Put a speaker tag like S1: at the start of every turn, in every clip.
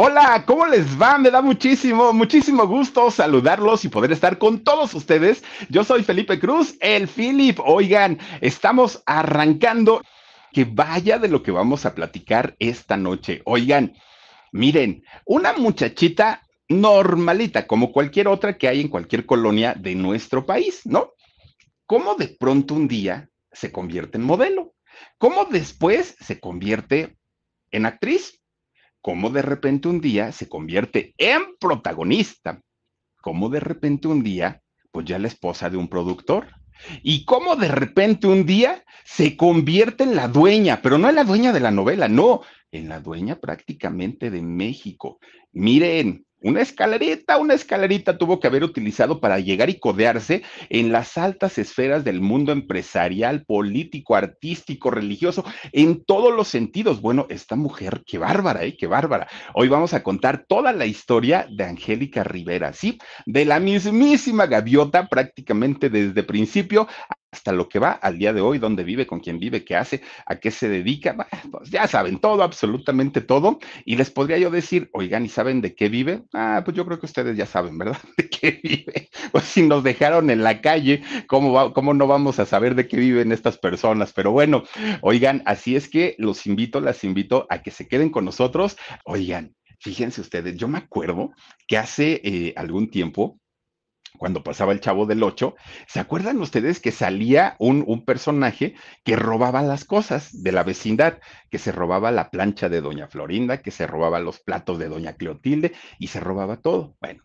S1: Hola, ¿cómo les va? Me da muchísimo, muchísimo gusto saludarlos y poder estar con todos ustedes. Yo soy Felipe Cruz, el Philip. Oigan, estamos arrancando. Que vaya de lo que vamos a platicar esta noche. Oigan, miren, una muchachita normalita, como cualquier otra que hay en cualquier colonia de nuestro país, ¿no? ¿Cómo de pronto un día se convierte en modelo? ¿Cómo después se convierte en actriz? Cómo de repente un día se convierte en protagonista, cómo de repente un día, pues ya la esposa de un productor, y cómo de repente un día se convierte en la dueña, pero no en la dueña de la novela, no, en la dueña prácticamente de México. Miren, una escalerita, una escalerita tuvo que haber utilizado para llegar y codearse en las altas esferas del mundo empresarial, político, artístico, religioso, en todos los sentidos. Bueno, esta mujer, qué bárbara, ¿eh? Qué bárbara. Hoy vamos a contar toda la historia de Angélica Rivera, ¿sí? De la mismísima gaviota prácticamente desde principio hasta lo que va al día de hoy, dónde vive, con quién vive, qué hace, a qué se dedica, pues ya saben todo, absolutamente todo. Y les podría yo decir, oigan, ¿y saben de qué vive? Ah, pues yo creo que ustedes ya saben, ¿verdad? De qué vive. Pues si nos dejaron en la calle, ¿cómo, va, cómo no vamos a saber de qué viven estas personas? Pero bueno, oigan, así es que los invito, las invito a que se queden con nosotros. Oigan, fíjense ustedes, yo me acuerdo que hace eh, algún tiempo, cuando pasaba el Chavo del Ocho, ¿se acuerdan ustedes que salía un, un, personaje que robaba las cosas de la vecindad, que se robaba la plancha de Doña Florinda, que se robaba los platos de Doña Cleotilde y se robaba todo? Bueno,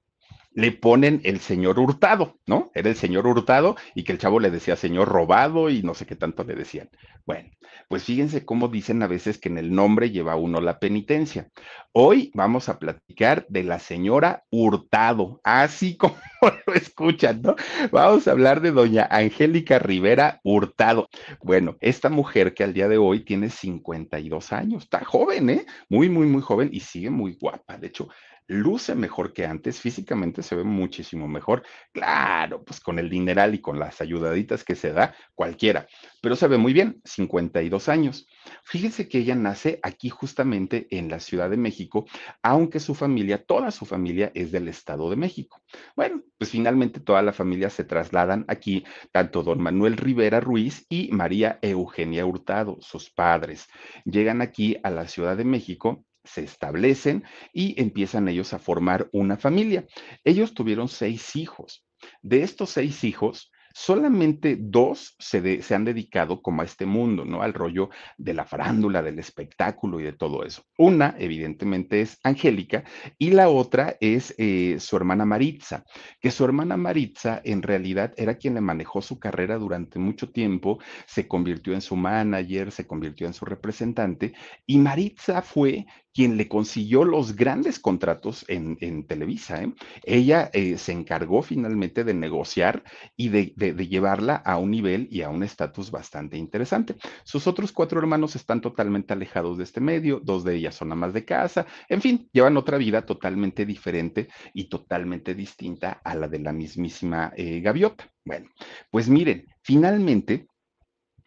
S1: le ponen el señor Hurtado, ¿no? Era el señor Hurtado y que el chavo le decía señor robado y no sé qué tanto le decían. Bueno, pues fíjense cómo dicen a veces que en el nombre lleva uno la penitencia. Hoy vamos a platicar de la señora Hurtado, así como lo escuchan, ¿no? Vamos a hablar de doña Angélica Rivera Hurtado. Bueno, esta mujer que al día de hoy tiene 52 años, está joven, ¿eh? Muy, muy, muy joven y sigue muy guapa. De hecho, luce mejor que antes, físicamente se ve muchísimo mejor. Claro, pues con el dineral y con las ayudaditas que se da, cualquiera, pero se ve muy bien, 52 años. Fíjense que ella nace aquí justamente en la Ciudad de México, aunque su familia, toda su familia es del Estado de México. Bueno, pues finalmente toda la familia se trasladan aquí, tanto don Manuel Rivera Ruiz y María Eugenia Hurtado, sus padres. Llegan aquí a la Ciudad de México se establecen y empiezan ellos a formar una familia. Ellos tuvieron seis hijos. De estos seis hijos, solamente dos se, han dedicado como a este mundo, ¿no? Al rollo de la farándula, del espectáculo y de todo eso. Una, evidentemente, es Angélica y la otra es eh, su hermana Maritza, que su hermana Maritza en realidad era quien le manejó su carrera durante mucho tiempo, se convirtió en su manager, se convirtió en su representante y Maritza fue quien le consiguió los grandes contratos en, Televisa. ¿eh? Ella eh, se encargó finalmente de negociar y de, llevarla a un nivel y a un estatus bastante interesante. Sus otros cuatro hermanos están totalmente alejados de este medio, dos de ellas son amas de casa, en fin, llevan otra vida totalmente diferente y totalmente distinta a la de la mismísima eh, gaviota. Bueno, pues miren, finalmente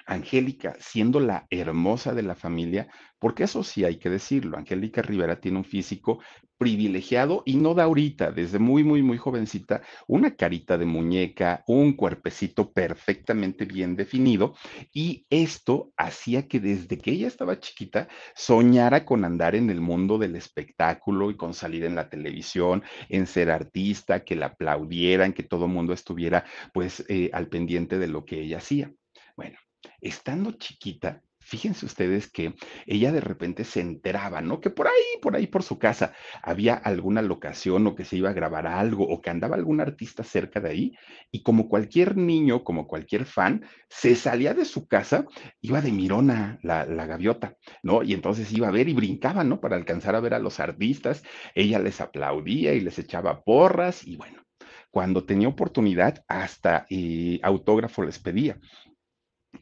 S1: Angélica, siendo la hermosa de la familia, porque eso sí hay que decirlo, Angélica Rivera tiene un físico privilegiado y no da ahorita, desde muy, muy, muy jovencita, una carita de muñeca, un cuerpecito perfectamente bien definido y esto hacía que desde que ella estaba chiquita soñara con andar en el mundo del espectáculo y con salir en la televisión, en ser artista, que la aplaudieran, que todo el mundo estuviera pues eh, al pendiente de lo que ella hacía. Bueno, estando chiquita, fíjense ustedes que ella de repente se enteraba, ¿no? Que por ahí, por ahí, por su casa, había alguna locación o que se iba a grabar algo o que andaba algún artista cerca de ahí. Y como cualquier niño, como cualquier fan, se salía de su casa, iba de mirona la, gaviota, ¿no? Y entonces iba a ver y brincaba, ¿no? Para alcanzar a ver a los artistas. Ella les aplaudía y les echaba porras y bueno. Cuando tenía oportunidad, hasta eh, autógrafo les pedía.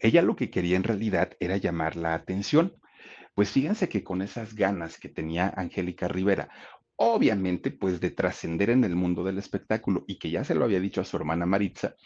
S1: Ella lo que quería en realidad era llamar la atención. Pues fíjense que con esas ganas que tenía Angélica Rivera, obviamente pues de trascender en el mundo del espectáculo y que ya se lo había dicho a su hermana Maritza,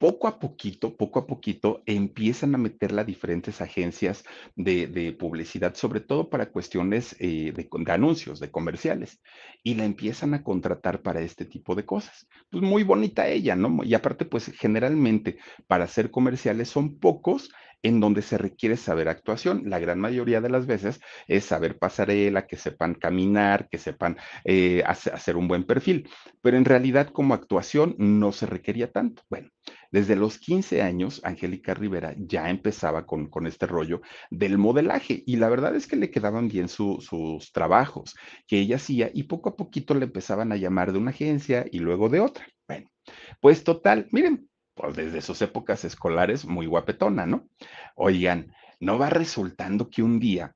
S1: poco a poquito, poco a poquito, empiezan a meterla diferentes agencias de, publicidad, sobre todo para cuestiones eh, de, de, anuncios, de comerciales, y la empiezan a contratar para este tipo de cosas. Pues muy bonita ella, ¿no? Y aparte, pues generalmente para hacer comerciales son pocos en donde se requiere saber actuación. La gran mayoría de las veces es saber pasarela, que sepan caminar, que sepan eh, hacer un buen perfil, pero en realidad como actuación no se requería tanto. Bueno, desde los 15 años, Angélica Rivera ya empezaba con, con, este rollo del modelaje y la verdad es que le quedaban bien sus trabajos que ella hacía y poco a poquito le empezaban a llamar de una agencia y luego de otra. Bueno, pues total, miren, pues desde sus épocas escolares muy guapetona, ¿no? Oigan, no va resultando que un día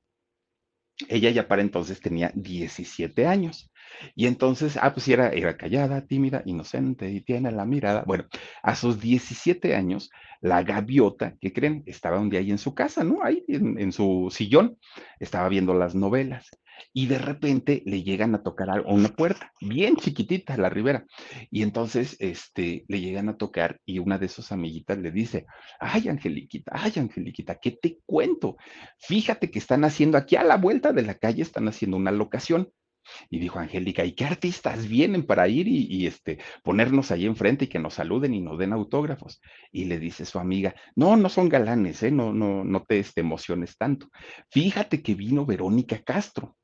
S1: ella ya para entonces tenía 17 años. Y entonces, ah, pues era, era callada, tímida, inocente y tiene la mirada. Bueno, a sus 17 años, la gaviota, ¿qué creen? Estaba un día ahí en su casa, ¿no? Ahí en, en su sillón, estaba viendo las novelas y de repente le llegan a tocar a una puerta, bien chiquitita, la ribera. Y entonces este, le llegan a tocar y una de sus amiguitas le dice, ay, Angeliquita, ay, Angeliquita, ¿qué te cuento? Fíjate que están haciendo aquí a la vuelta de la calle, están haciendo una locación. Y dijo Angélica, ¿y qué artistas vienen para ir y, este, ponernos ahí enfrente y que nos saluden y nos den autógrafos? Y le dice su amiga, no, no son galanes, ¿eh? no, no, no te este, emociones tanto. Fíjate que vino Verónica Castro.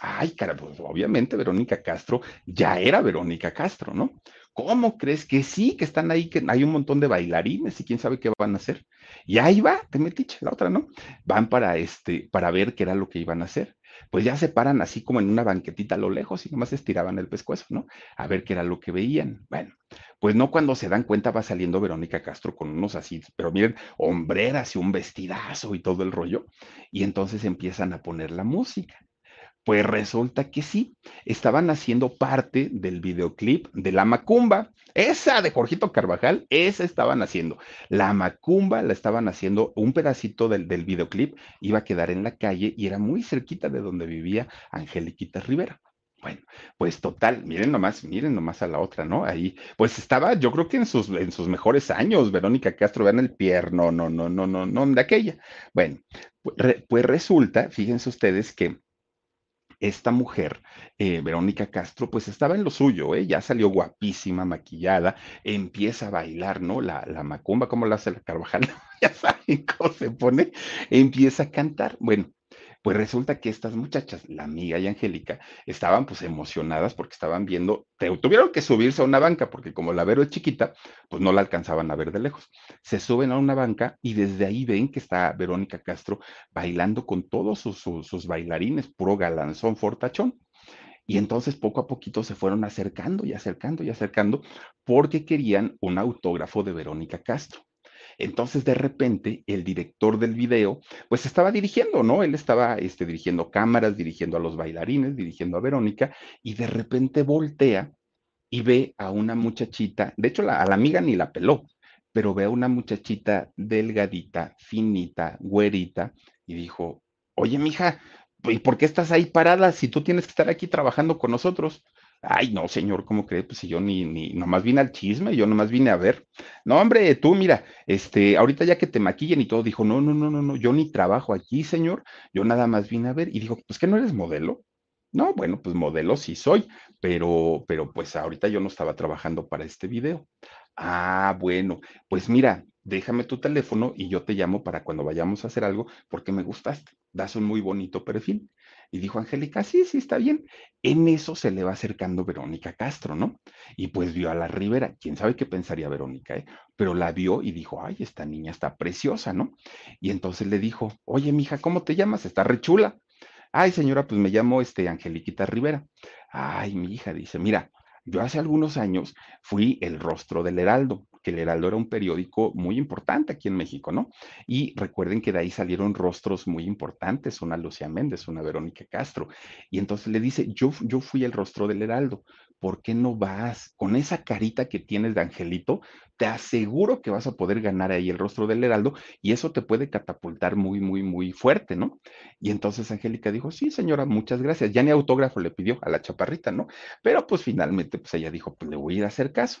S1: Ay, cara, pues obviamente Verónica Castro ya era Verónica Castro, ¿no? ¿Cómo crees que sí, que están ahí, que hay un montón de bailarines y quién sabe qué van a hacer? Y ahí va, te metiche, la otra, ¿no? Van para este, para ver qué era lo que iban a hacer. Pues ya se paran así como en una banquetita a lo lejos y nomás estiraban el pescuezo, ¿no? A ver qué era lo que veían. Bueno, pues no cuando se dan cuenta va saliendo Verónica Castro con unos así, pero miren, hombreras y un vestidazo y todo el rollo. Y entonces empiezan a poner la música. Pues resulta que sí, estaban haciendo parte del videoclip de La Macumba. Esa de Jorgito Carvajal, esa estaban haciendo. La Macumba la estaban haciendo, un pedacito del, del videoclip iba a quedar en la calle y era muy cerquita de donde vivía Angeliquita Rivera. Bueno, pues total, miren nomás, miren nomás a la otra, ¿no? Ahí, pues estaba, yo creo que en sus, en sus mejores años, Verónica Castro, vean el pierno, no, no, no, no, no, de aquella. Bueno, pues, pues resulta, fíjense ustedes que esta mujer, eh, Verónica Castro, pues estaba en lo suyo, ¿eh? ya salió guapísima, maquillada, empieza a bailar, ¿no? La, la macumba, ¿cómo la hace la Carvajal? ya saben cómo se pone, empieza a cantar. Bueno, pues resulta que estas muchachas, la amiga y Angélica, estaban pues emocionadas porque estaban viendo, tuvieron que subirse a una banca porque como la Vero es chiquita, pues no la alcanzaban a ver de lejos. Se suben a una banca y desde ahí ven que está Verónica Castro bailando con todos sus, bailarines, puro galanzón, fortachón. Y entonces poco a poquito se fueron acercando y acercando y acercando porque querían un autógrafo de Verónica Castro. Entonces, de repente, el director del video, pues estaba dirigiendo, ¿no? Él estaba este, dirigiendo cámaras, dirigiendo a los bailarines, dirigiendo a Verónica, y de repente voltea y ve a una muchachita, de hecho, a la amiga ni la peló, pero ve a una muchachita delgadita, finita, güerita, y dijo, oye, mija, ¿y por qué estás ahí parada si tú tienes que estar aquí trabajando con nosotros? Ay, no, señor, ¿cómo cree? Pues yo ni, ni, nomás vine al chisme, yo nomás vine a ver. No, hombre, tú mira, este, ahorita ya que te maquillen y todo, dijo, no, no, no, no, no, yo ni trabajo aquí, señor, yo nada más vine a ver. Y dijo, pues que no eres modelo. No, bueno, pues modelo sí soy, pero, pero pues ahorita yo no estaba trabajando para este video. Ah, bueno, pues mira, déjame tu teléfono y yo te llamo para cuando vayamos a hacer algo porque me gustaste, das un muy bonito perfil. Y dijo Angélica, sí, sí, está bien. En eso se le va acercando Verónica Castro, ¿no? Y pues vio a la Rivera. ¿Quién sabe qué pensaría Verónica, eh? Pero la vio y dijo, ay, esta niña está preciosa, ¿no? Y entonces le dijo, oye, mija, ¿cómo te llamas? Está rechula. Ay, señora, pues me llamo este Angeliquita Rivera. Ay, mi hija, dice, mira, yo hace algunos años fui el rostro del Heraldo, que el Heraldo era un periódico muy importante aquí en México, ¿no? Y recuerden que de ahí salieron rostros muy importantes, una Lucía Méndez, una Verónica Castro. Y entonces le dice, yo, yo fui el rostro del Heraldo, ¿por qué no vas? Con esa carita que tienes de angelito, te aseguro que vas a poder ganar ahí el rostro del heraldo y eso te puede catapultar muy, muy, muy fuerte, ¿no? Y entonces Angélica dijo, sí, señora, muchas gracias. Ya ni autógrafo le pidió a la chaparrita, ¿no? Pero pues finalmente, pues ella dijo, pues le voy a a hacer caso.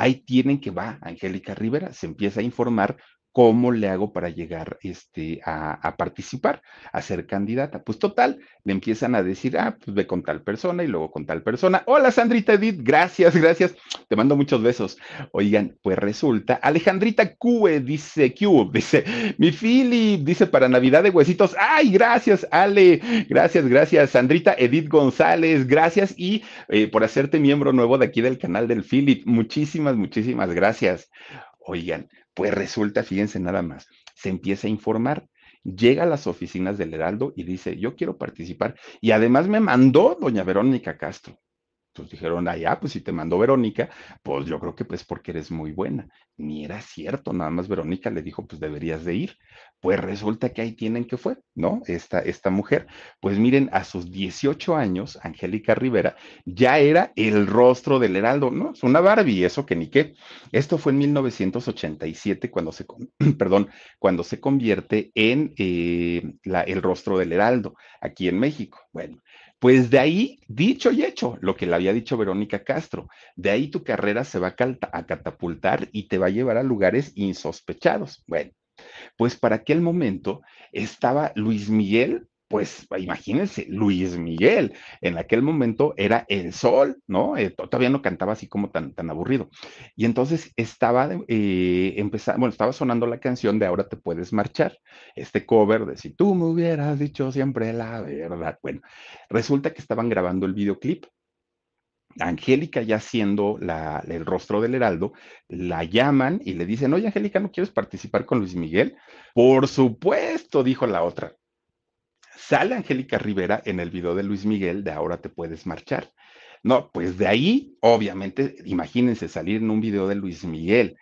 S1: Ahí tienen que va Angélica Rivera, se empieza a informar ¿Cómo le hago para llegar este, a, participar, a ser candidata? Pues total, le empiezan a decir, ah, pues ve con tal persona y luego con tal persona. Hola, Sandrita Edith, gracias, gracias. Te mando muchos besos. Oigan, pues resulta, Alejandrita Cue dice, Q, dice, mi Philip, dice para Navidad de Huesitos. Ay, gracias, Ale, gracias, gracias. Sandrita Edith González, gracias y eh, por hacerte miembro nuevo de aquí del canal del Philip. Muchísimas, muchísimas gracias. Oigan, pues resulta, fíjense nada más, se empieza a informar, llega a las oficinas del Heraldo y dice, yo quiero participar. Y además me mandó doña Verónica Castro. Entonces dijeron, ah, ya, pues si te mandó Verónica, pues yo creo que pues porque eres muy buena. Ni era cierto, nada más Verónica le dijo, pues deberías de ir. Pues resulta que ahí tienen que fue, ¿no? Esta, esta mujer. Pues miren, a sus 18 años, Angélica Rivera ya era el rostro del Heraldo, ¿no? Es una Barbie, eso que ni qué. Esto fue en 1987 cuando se, perdón, cuando se convierte en eh, la, el rostro del Heraldo aquí en México. Bueno, pues de ahí, dicho y hecho, lo que le había dicho Verónica Castro, de ahí tu carrera se va a catapultar y te va a llevar a lugares insospechados. Bueno, pues para aquel momento estaba Luis Miguel pues imagínense, Luis Miguel en aquel momento era el sol, ¿no? Eh, todavía no cantaba así como tan, tan aburrido. Y entonces estaba eh, empezando, bueno, estaba sonando la canción de Ahora te puedes marchar, este cover de Si tú me hubieras dicho siempre la verdad. Bueno, resulta que estaban grabando el videoclip. Angélica ya siendo la, el rostro del Heraldo, la llaman y le dicen, oye Angélica, ¿no quieres participar con Luis Miguel? Por supuesto, dijo la otra. Sale Angélica Rivera en el video de Luis Miguel de Ahora te puedes marchar. No, pues de ahí, obviamente, imagínense salir en un video de Luis Miguel.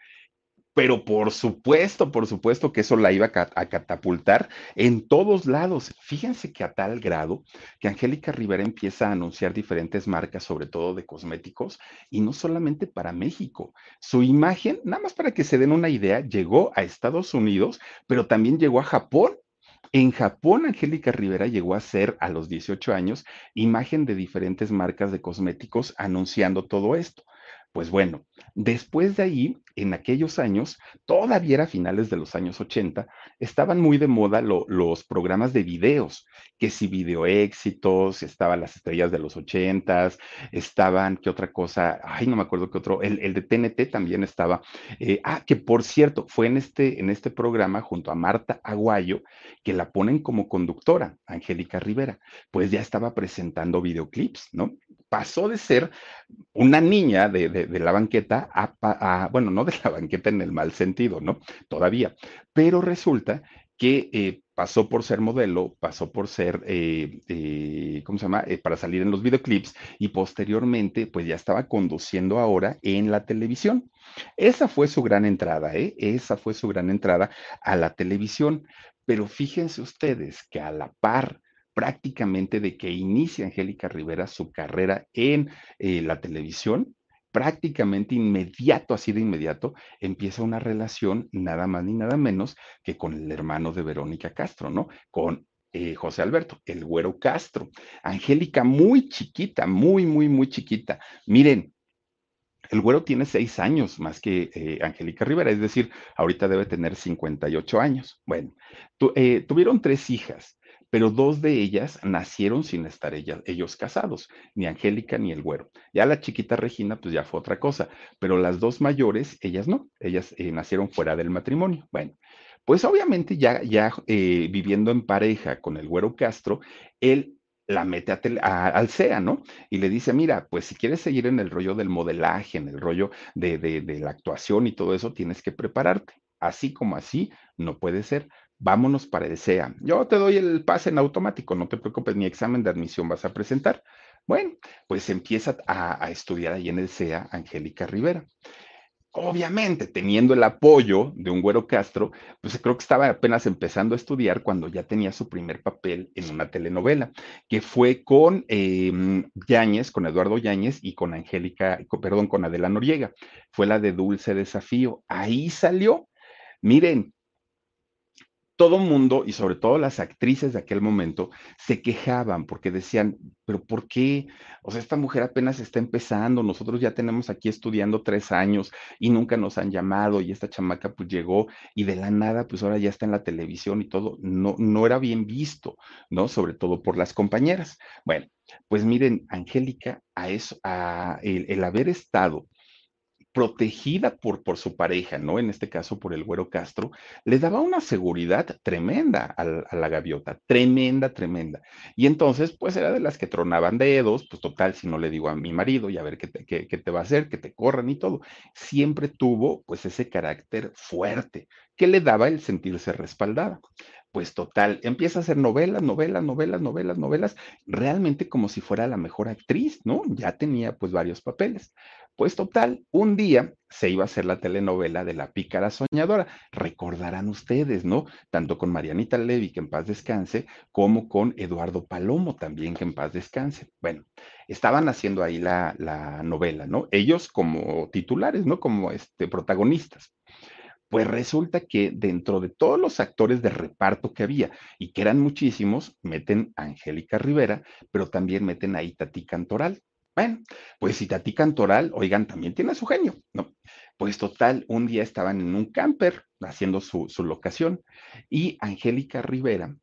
S1: Pero por supuesto, por supuesto que eso la iba a catapultar en todos lados. Fíjense que a tal grado que Angélica Rivera empieza a anunciar diferentes marcas, sobre todo de cosméticos, y no solamente para México. Su imagen, nada más para que se den una idea, llegó a Estados Unidos, pero también llegó a Japón en Japón, Angélica Rivera llegó a ser a los 18 años imagen de diferentes marcas de cosméticos anunciando todo esto. Pues bueno, después de ahí, en aquellos años, todavía era finales de los años 80, estaban muy de moda los programas de videos, que si video éxitos, estaban las estrellas de los 80, estaban, ¿qué otra cosa? Ay, no me acuerdo qué otro, el, de TNT también estaba. Eh, ah, que por cierto, fue en este, en este programa junto a Marta Aguayo, que la ponen como conductora, Angélica Rivera, pues ya estaba presentando videoclips, ¿no? Pasó de ser una niña de de, la banqueta a, bueno, no de la banqueta en el mal sentido, ¿no? Todavía. Pero resulta que eh, pasó por ser modelo, pasó por ser, eh, eh, ¿cómo se llama? para salir en los videoclips y posteriormente, pues ya estaba conduciendo ahora en la televisión. Esa fue su gran entrada, ¿eh? Esa fue su gran entrada a la televisión. Pero fíjense ustedes que a la par prácticamente de que inicia Angélica Rivera su carrera en la televisión, prácticamente inmediato, así de inmediato, empieza una relación nada más ni nada menos que con el hermano de Verónica Castro, ¿no? Con eh, José Alberto, el güero Castro. Angélica muy chiquita, muy, muy, muy chiquita. Miren, el güero tiene seis años más que eh, Angélica Rivera, es decir, ahorita debe tener 58 años. Bueno, eh, tuvieron tres hijas pero dos de ellas nacieron sin estar ellos casados, ni Angélica ni el güero. Ya la chiquita Regina, pues ya fue otra cosa, pero las dos mayores, ellas no, ellas eh, nacieron fuera del matrimonio. Bueno, pues obviamente ya, ya eh, viviendo en pareja con el güero Castro, él la mete al CEA, ¿no? Y le dice, mira, pues si quieres seguir en el rollo del modelaje, en el rollo de la actuación y todo eso, tienes que prepararte. Así como así, no puede ser vámonos para el SEA. Yo te doy el pase en automático, no te preocupes, ni examen de admisión vas a presentar. Bueno, pues empieza a, estudiar ahí en el SEA Angélica Rivera. Obviamente, teniendo el apoyo de un güero Castro, pues creo que estaba apenas empezando a estudiar cuando ya tenía su primer papel en una telenovela, que fue con eh, Yáñez, con Eduardo Yáñez y con Angélica, perdón, con Adela Noriega. Fue la de Dulce Desafío. Ahí salió. Miren, todo mundo, y sobre todo las actrices de aquel momento, se quejaban porque decían, pero ¿por qué? O sea, esta mujer apenas está empezando, nosotros ya tenemos aquí estudiando tres años y nunca nos han llamado y esta chamaca pues llegó y de la nada pues ahora ya está en la televisión y todo, no, no era bien visto, ¿no? Sobre todo por las compañeras. Bueno, pues miren, Angélica, a eso, a el haber estado protegida por, por su pareja, ¿no? En este caso por el güero Castro, le daba una seguridad tremenda a, la gaviota, tremenda, tremenda. Y entonces, pues era de las que tronaban dedos, pues total, si no le digo a mi marido y a ver qué te, qué, qué te va a hacer, que te corran y todo. Siempre tuvo, pues, ese carácter fuerte que le daba el sentirse respaldada pues total, empieza a hacer novelas, novelas, novelas, novelas, novelas, realmente como si fuera la mejor actriz, ¿no? Ya tenía pues varios papeles. Pues total, un día se iba a hacer la telenovela de La Pícara Soñadora. Recordarán ustedes, ¿no? Tanto con Marianita Levy, que en paz descanse, como con Eduardo Palomo, también que en paz descanse. Bueno, estaban haciendo ahí la, la novela, ¿no? Ellos como titulares, ¿no? Como este, protagonistas. Pues resulta que dentro de todos los actores de reparto que había, y que eran muchísimos, meten a Angélica Rivera, pero también meten a Itatí Cantoral. Bueno, pues Itatí Cantoral, oigan, también tiene su genio, ¿no? Pues total, un día estaban en un camper haciendo su, su locación y Angélica Rivera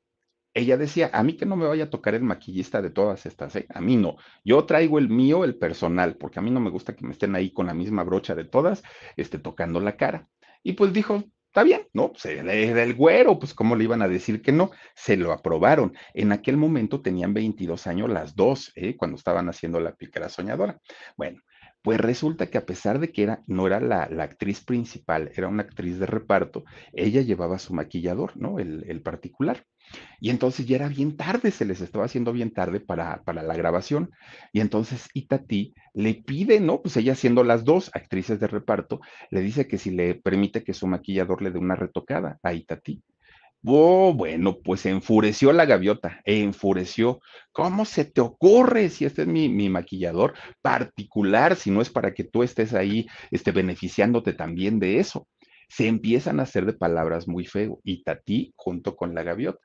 S1: ella decía, a mí que no me vaya a tocar el maquillista de todas estas, ¿eh? a mí no. Yo traigo el mío, el personal, porque a mí no me gusta que me estén ahí con la misma brocha de todas, este, tocando la cara. Y pues dijo, está bien, ¿no? Se le del güero, pues cómo le iban a decir que no, se lo aprobaron. En aquel momento tenían 22 años las dos, ¿eh? cuando estaban haciendo la pícara soñadora. Bueno, pues resulta que a pesar de que era, no era la, actriz principal, era una actriz de reparto, ella llevaba su maquillador, ¿no? El, el particular. Y entonces ya era bien tarde, se les estaba haciendo bien tarde para, para la grabación. Y entonces Itati le pide, ¿no? Pues ella siendo las dos actrices de reparto, le dice que si le permite que su maquillador le dé una retocada a Itati. Oh, bueno, pues enfureció la gaviota, enfureció. ¿Cómo se te ocurre si este es mi, mi, maquillador particular, si no es para que tú estés ahí este, beneficiándote también de eso? Se empiezan a hacer de palabras muy feo y Tati junto con la gaviota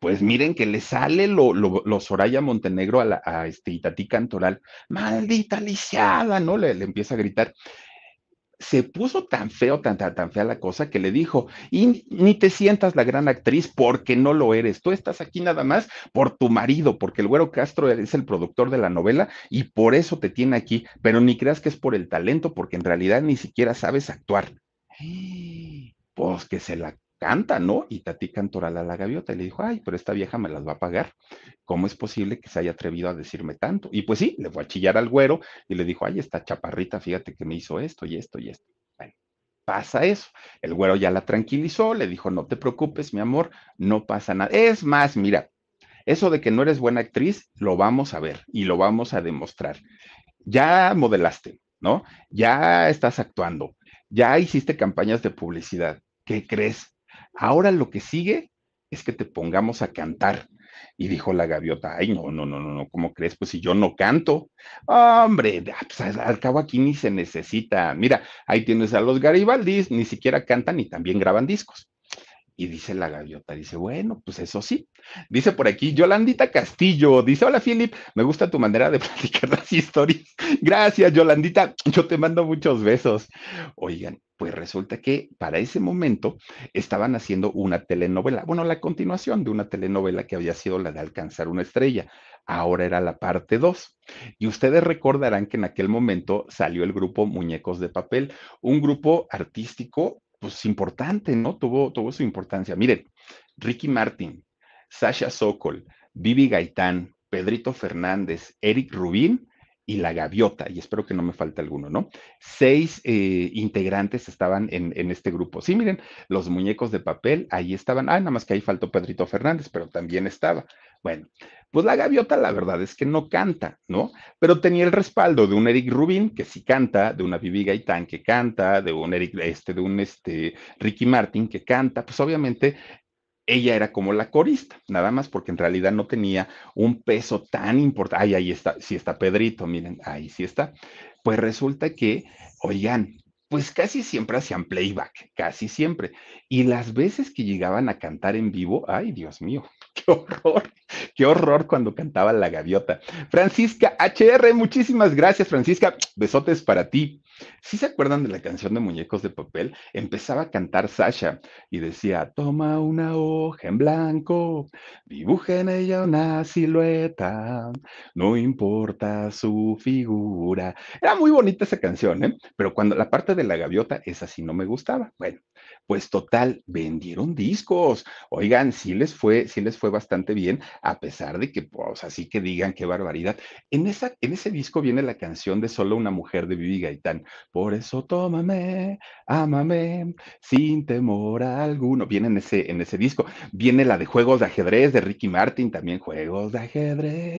S1: pues miren que le sale lo, lo, Soraya Montenegro a, la, a este Itatí Cantoral, maldita lisiada, ¿no? Le, le, empieza a gritar. Se puso tan feo, tan, tan, tan fea la cosa que le dijo, y ni te sientas la gran actriz porque no lo eres. Tú estás aquí nada más por tu marido, porque el güero Castro es el productor de la novela y por eso te tiene aquí, pero ni creas que es por el talento, porque en realidad ni siquiera sabes actuar. Pues que se la canta, ¿no? Y Tati Cantoral a la gaviota y le dijo, ay, pero esta vieja me las va a pagar. ¿Cómo es posible que se haya atrevido a decirme tanto? Y pues sí, le fue a chillar al güero y le dijo, ay, esta chaparrita, fíjate que me hizo esto y esto y esto. Bueno, pasa eso. El güero ya la tranquilizó, le dijo, no te preocupes, mi amor, no pasa nada. Es más, mira, eso de que no eres buena actriz, lo vamos a ver y lo vamos a demostrar. Ya modelaste, ¿no? Ya estás actuando, ya hiciste campañas de publicidad. ¿Qué crees? Ahora lo que sigue es que te pongamos a cantar. Y dijo la gaviota, ay, no, no, no, no, ¿cómo crees? Pues si yo no canto, hombre, ah, pues, al cabo aquí ni se necesita. Mira, ahí tienes a los Garibaldis, ni siquiera cantan y también graban discos. Y dice la gaviota, dice, bueno, pues eso sí. Dice por aquí, Yolandita Castillo, dice, hola Philip, me gusta tu manera de platicar las historias. Gracias, Yolandita, yo te mando muchos besos. Oigan, pues resulta que para ese momento estaban haciendo una telenovela, bueno, la continuación de una telenovela que había sido la de Alcanzar una estrella. Ahora era la parte 2. Y ustedes recordarán que en aquel momento salió el grupo Muñecos de Papel, un grupo artístico pues importante, ¿no? Tuvo, tuvo su importancia. Miren, Ricky Martin, Sasha Sokol, Vivi Gaitán, Pedrito Fernández, Eric Rubín y La Gaviota, y espero que no me falte alguno, ¿no? Seis eh, integrantes estaban en, en, este grupo. Sí, miren, los muñecos de papel, ahí estaban. Ah, nada más que ahí faltó Pedrito Fernández, pero también estaba. Bueno, pues la gaviota la verdad es que no canta, ¿no? Pero tenía el respaldo de un Eric Rubin que sí canta, de una Vivi Gaitán que canta, de un Eric, este, de un este, Ricky Martin que canta, pues obviamente ella era como la corista, nada más porque en realidad no tenía un peso tan importante. Ay, ahí está, sí está Pedrito, miren, ahí sí está. Pues resulta que, oigan, pues casi siempre hacían playback, casi siempre. Y las veces que llegaban a cantar en vivo, ay, Dios mío, qué horror, qué horror cuando cantaba la gaviota. Francisca HR, muchísimas gracias, Francisca. Besotes para ti. Si se acuerdan de la canción de Muñecos de Papel? Empezaba a cantar Sasha y decía, toma una hoja en blanco, dibuja en ella una silueta, no importa su figura. Era muy bonita esa canción, ¿eh? Pero cuando la parte de la gaviota, esa sí no me gustaba. Bueno, pues total, vendieron discos. Oigan, sí les fue, sí les fue bastante bien, a pesar de que, pues, así que digan qué barbaridad. En, esa, en ese disco viene la canción de Solo una mujer de Vivi Gaitán. Por eso tómame, ámame, sin temor alguno. Viene en ese, en ese disco. Viene la de Juegos de Ajedrez de Ricky Martin, también Juegos de Ajedrez.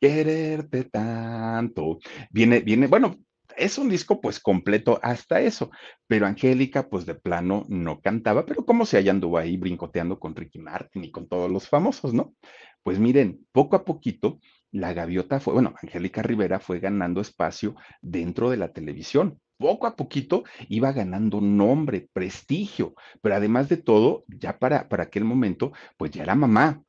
S1: Quererte tanto. Viene, viene, bueno, es un disco pues completo hasta eso, pero Angélica pues de plano no cantaba, pero como se haya anduvo ahí brincoteando con Ricky Martin y con todos los famosos, ¿no? Pues miren, poco a poquito la gaviota fue, bueno, Angélica Rivera fue ganando espacio dentro de la televisión. Poco a poquito iba ganando nombre, prestigio, pero además de todo, ya para, para aquel momento, pues ya era mamá,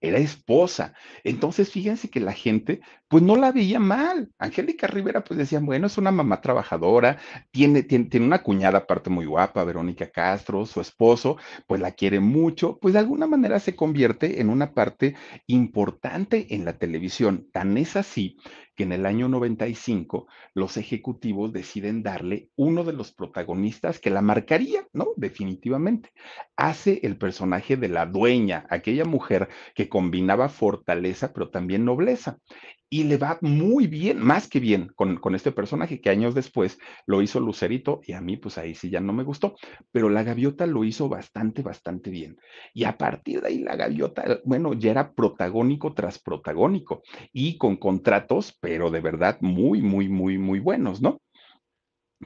S1: era esposa. Entonces, fíjense que la gente, pues no la veía mal. Angélica Rivera, pues decían, bueno, es una mamá trabajadora, tiene, tiene, tiene, una cuñada aparte muy guapa, Verónica Castro, su esposo, pues la quiere mucho, pues de alguna manera se convierte en una parte importante en la televisión. Tan es así que en el año 95 los ejecutivos deciden darle uno de los protagonistas que la marcaría, ¿no? Definitivamente. Hace el personaje de la dueña, aquella mujer que combinaba fortaleza pero también nobleza y le va muy bien, más que bien, con, con, este personaje que años después lo hizo Lucerito y a mí pues ahí sí ya no me gustó, pero la gaviota lo hizo bastante, bastante bien. Y a partir de ahí la gaviota, bueno, ya era protagónico tras protagónico y con contratos, pero de verdad muy, muy, muy, muy buenos, ¿no?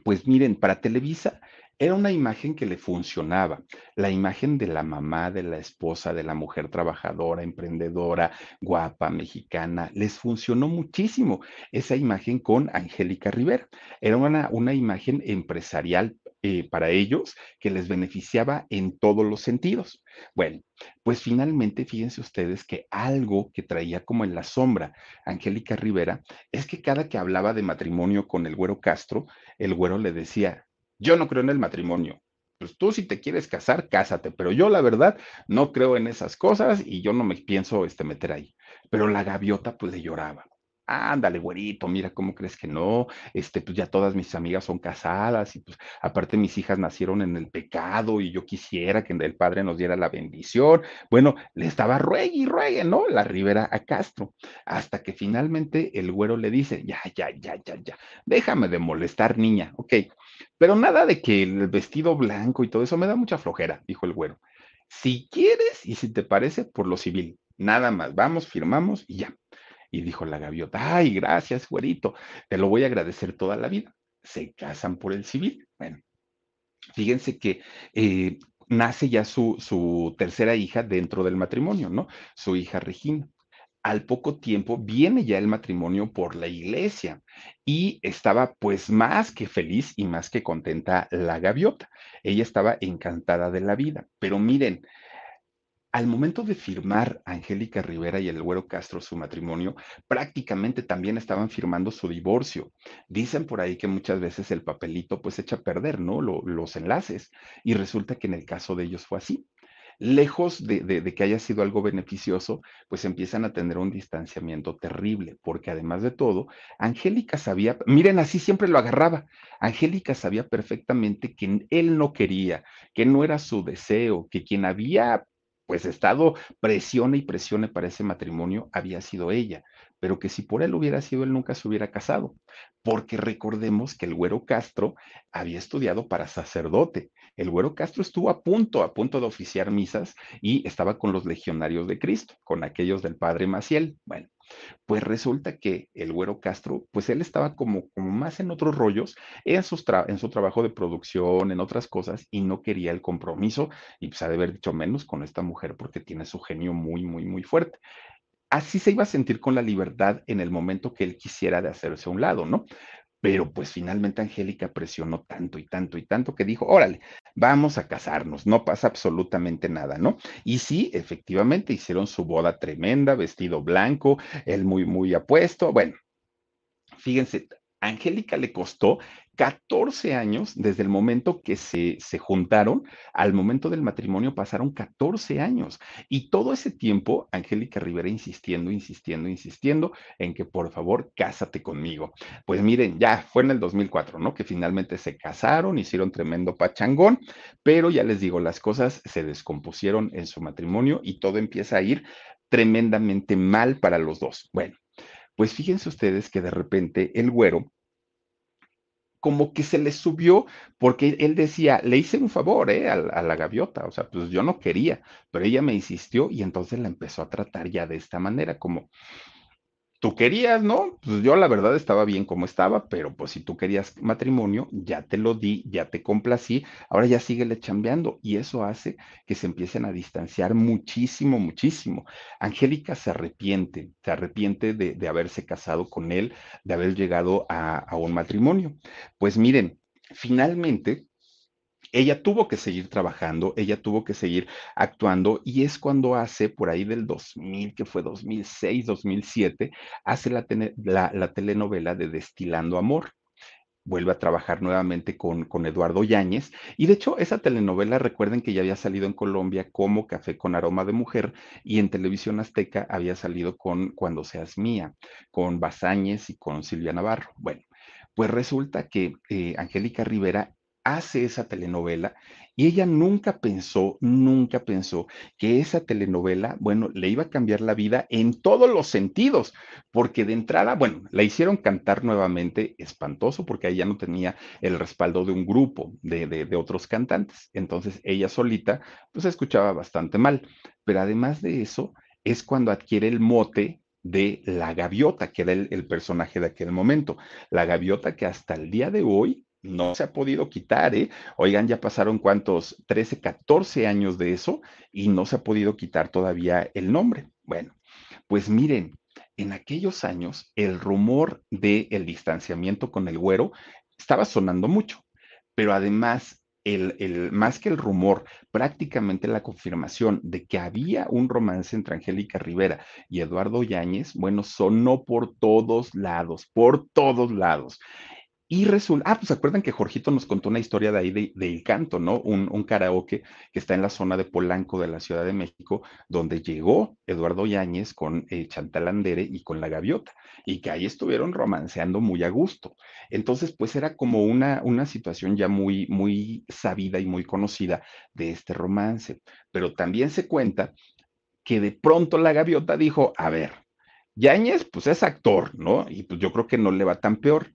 S1: Pues miren, para Televisa era una imagen que le funcionaba, la imagen de la mamá, de la esposa, de la mujer trabajadora, emprendedora, guapa, mexicana, les funcionó muchísimo esa imagen con Angélica Rivera. Era una, una imagen empresarial eh, para ellos que les beneficiaba en todos los sentidos. Bueno, pues finalmente fíjense ustedes que algo que traía como en la sombra Angélica Rivera es que cada que hablaba de matrimonio con el güero Castro, el güero le decía, yo no creo en el matrimonio. Pues tú si te quieres casar, cásate, pero yo la verdad no creo en esas cosas y yo no me pienso este, meter ahí. Pero la gaviota pues le lloraba. Ándale, güerito, mira, ¿cómo crees que no? Este, pues ya todas mis amigas son casadas y pues aparte mis hijas nacieron en el pecado y yo quisiera que el Padre nos diera la bendición. Bueno, le estaba ruegue y ruegue, ¿no? La Rivera a Castro, hasta que finalmente el güero le dice, ya, ya, ya, ya, ya, déjame de molestar, niña, ok, pero nada de que el vestido blanco y todo eso me da mucha flojera, dijo el güero. Si quieres y si te parece, por lo civil, nada más, vamos, firmamos y ya. Y dijo la gaviota, ay, gracias, güerito, te lo voy a agradecer toda la vida. Se casan por el civil. Bueno, fíjense que eh, nace ya su, su tercera hija dentro del matrimonio, ¿no? Su hija Regina al poco tiempo viene ya el matrimonio por la iglesia y estaba pues más que feliz y más que contenta la gaviota. Ella estaba encantada de la vida, pero miren, al momento de firmar Angélica Rivera y el Güero Castro su matrimonio, prácticamente también estaban firmando su divorcio. Dicen por ahí que muchas veces el papelito pues echa a perder, ¿no? los enlaces. Y resulta que en el caso de ellos fue así. Lejos de, de, que haya sido algo beneficioso, pues empiezan a tener un distanciamiento terrible, porque además de todo, Angélica sabía, miren, así siempre lo agarraba, Angélica sabía perfectamente que él no quería, que no era su deseo, que quien había pues estado presione y presione para ese matrimonio había sido ella, pero que si por él hubiera sido, él nunca se hubiera casado, porque recordemos que el güero Castro había estudiado para sacerdote. El güero Castro estuvo a punto, a punto de oficiar misas y estaba con los legionarios de Cristo, con aquellos del padre Maciel. Bueno, pues resulta que el güero Castro, pues él estaba como, como más en otros rollos, en, en su trabajo de producción, en otras cosas, y no quería el compromiso, y pues ha de haber dicho menos con esta mujer porque tiene su genio muy, muy, muy fuerte así se iba a sentir con la libertad en el momento que él quisiera de hacerse a un lado, ¿no? Pero pues finalmente Angélica presionó tanto y tanto y tanto que dijo, órale, vamos a casarnos, no pasa absolutamente nada, ¿no? Y sí, efectivamente hicieron su boda tremenda, vestido blanco, él muy, muy apuesto, bueno, fíjense, Angélica le costó 14 años desde el momento que se, se, juntaron, al momento del matrimonio pasaron 14 años. Y todo ese tiempo, Angélica Rivera insistiendo, insistiendo, insistiendo en que por favor, cásate conmigo. Pues miren, ya fue en el 2004, ¿no? Que finalmente se casaron, hicieron tremendo pachangón, pero ya les digo, las cosas se descompusieron en su matrimonio y todo empieza a ir tremendamente mal para los dos. Bueno. Pues fíjense ustedes que de repente el güero como que se le subió, porque él decía, le hice un favor ¿eh? a, a, la gaviota, o sea, pues yo no quería, pero ella me insistió y entonces la empezó a tratar ya de esta manera, como, tú querías, ¿no? Pues yo la verdad estaba bien como estaba, pero pues si tú querías matrimonio, ya te lo di, ya te complací, ahora ya síguele chambeando y eso hace que se empiecen a distanciar muchísimo, muchísimo. Angélica se arrepiente, se arrepiente de, de haberse casado con él, de haber llegado a, a un matrimonio. Pues miren, finalmente ella tuvo que seguir trabajando, ella tuvo que seguir actuando y es cuando hace por ahí del 2000, que fue 2006, 2007, hace la, la, la telenovela de Destilando Amor vuelve a trabajar nuevamente con, con, Eduardo Yáñez. Y de hecho, esa telenovela, recuerden que ya había salido en Colombia como Café con Aroma de Mujer y en Televisión Azteca había salido con Cuando Seas Mía, con Bazáñez y con Silvia Navarro. Bueno, pues resulta que eh, Angélica Rivera hace esa telenovela y ella nunca pensó, nunca pensó que esa telenovela, bueno, le iba a cambiar la vida en todos los sentidos, porque de entrada, bueno, la hicieron cantar nuevamente espantoso, porque ella no tenía el respaldo de un grupo de, de, otros cantantes. Entonces ella solita, pues escuchaba bastante mal. Pero además de eso, es cuando adquiere el mote de la gaviota, que era el, personaje de aquel momento. La gaviota que hasta el día de hoy no se ha podido quitar, ¿eh? Oigan, ya pasaron cuántos, 13, 14 años de eso y no se ha podido quitar todavía el nombre. Bueno, pues miren, en aquellos años el rumor del el distanciamiento con el güero estaba sonando mucho, pero además el, el, más que el rumor, prácticamente la confirmación de que había un romance entre Angélica Rivera y Eduardo Yáñez, bueno, sonó por todos lados, por todos lados. Y resulta, ah, pues acuerdan que Jorgito nos contó una historia de ahí de, de Canto, ¿no? Un, un, karaoke que está en la zona de Polanco de la Ciudad de México, donde llegó Eduardo Yáñez con eh, Chantal Andere y con La Gaviota, y que ahí estuvieron romanceando muy a gusto. Entonces, pues era como una, una situación ya muy, muy sabida y muy conocida de este romance. Pero también se cuenta que de pronto La Gaviota dijo, a ver, Yáñez, pues es actor, ¿no? Y pues yo creo que no le va tan peor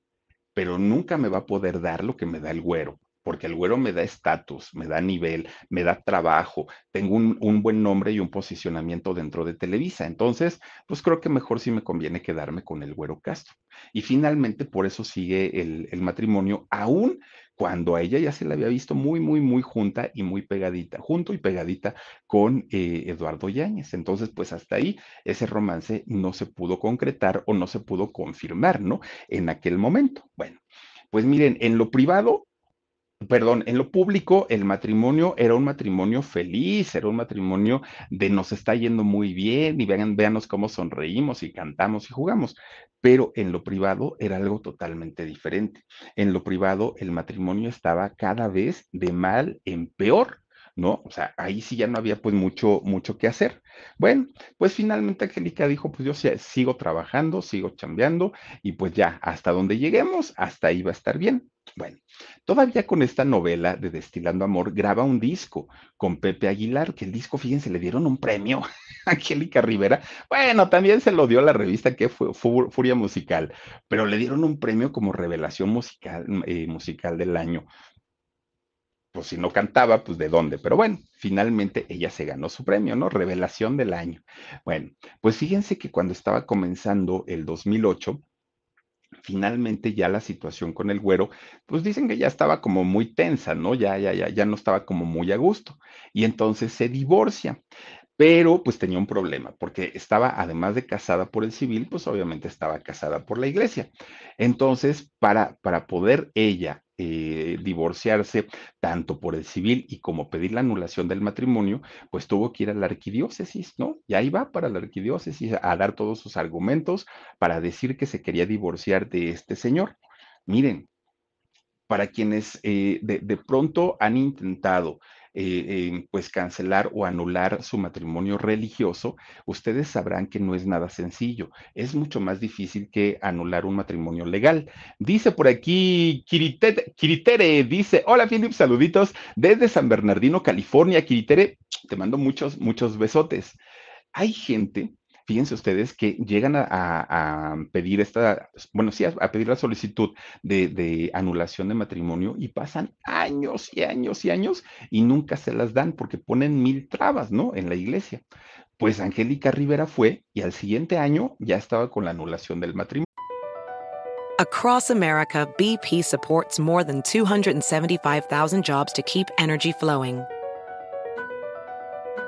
S1: pero nunca me va a poder dar lo que me da el güero, porque el güero me da estatus, me da nivel, me da trabajo, tengo un, un, buen nombre y un posicionamiento dentro de Televisa. Entonces, pues creo que mejor sí me conviene quedarme con el güero Castro. Y finalmente, por eso sigue el, el matrimonio, aún cuando a ella ya se la había visto muy, muy, muy junta y muy pegadita, junto y pegadita con eh, Eduardo Yáñez. Entonces, pues hasta ahí ese romance no se pudo concretar o no se pudo confirmar, ¿no? En aquel momento. Bueno, pues miren, en lo privado, perdón, en lo público el matrimonio era un matrimonio feliz, era un matrimonio de nos está yendo muy bien y vean, véanos cómo sonreímos y cantamos y jugamos, pero en lo privado era algo totalmente diferente. En lo privado el matrimonio estaba cada vez de mal en peor. ¿no? O sea, ahí sí ya no había pues mucho, mucho que hacer. Bueno, pues finalmente Angélica dijo, pues yo sigo trabajando, sigo chambeando y pues ya, hasta donde lleguemos, hasta ahí va a estar bien. Bueno, todavía con esta novela de Destilando Amor graba un disco con Pepe Aguilar, que el disco, fíjense, le dieron un premio a Angélica Rivera. Bueno, también se lo dio la revista que fue Furia Musical, pero le dieron un premio como revelación musical, eh, musical del año. Pues si no cantaba, pues de dónde. Pero bueno, finalmente ella se ganó su premio, ¿no? Revelación del año. Bueno, pues fíjense que cuando estaba comenzando el 2008, finalmente ya la situación con el güero, pues dicen que ya estaba como muy tensa, ¿no? Ya, ya, ya, ya no estaba como muy a gusto. Y entonces se divorcia. Pero pues tenía un problema, porque estaba, además de casada por el civil, pues obviamente estaba casada por la iglesia. Entonces, para, para poder ella eh, divorciarse tanto por el civil y como pedir la anulación del matrimonio, pues tuvo que ir a la arquidiócesis, ¿no? Y ahí va para la arquidiócesis a dar todos sus argumentos para decir que se quería divorciar de este señor. Miren, para quienes eh, de, de pronto han intentado eh, pues cancelar o anular su matrimonio religioso, ustedes sabrán que no es nada sencillo. Es mucho más difícil que anular un matrimonio legal. Dice por aquí Kiritere, dice, hola Philip, saluditos desde San Bernardino, California. Kiritere, te mando muchos, muchos besotes. Hay gente fíjense ustedes que llegan a, pedir esta, bueno, sí, a, pedir la solicitud de, anulación de matrimonio y pasan años y años y años y nunca se las dan porque ponen mil trabas, ¿no? En la iglesia. Pues Angélica Rivera fue y al siguiente año ya estaba con la anulación del matrimonio.
S2: Across America, BP supports more than 275,000 jobs to keep energy flowing.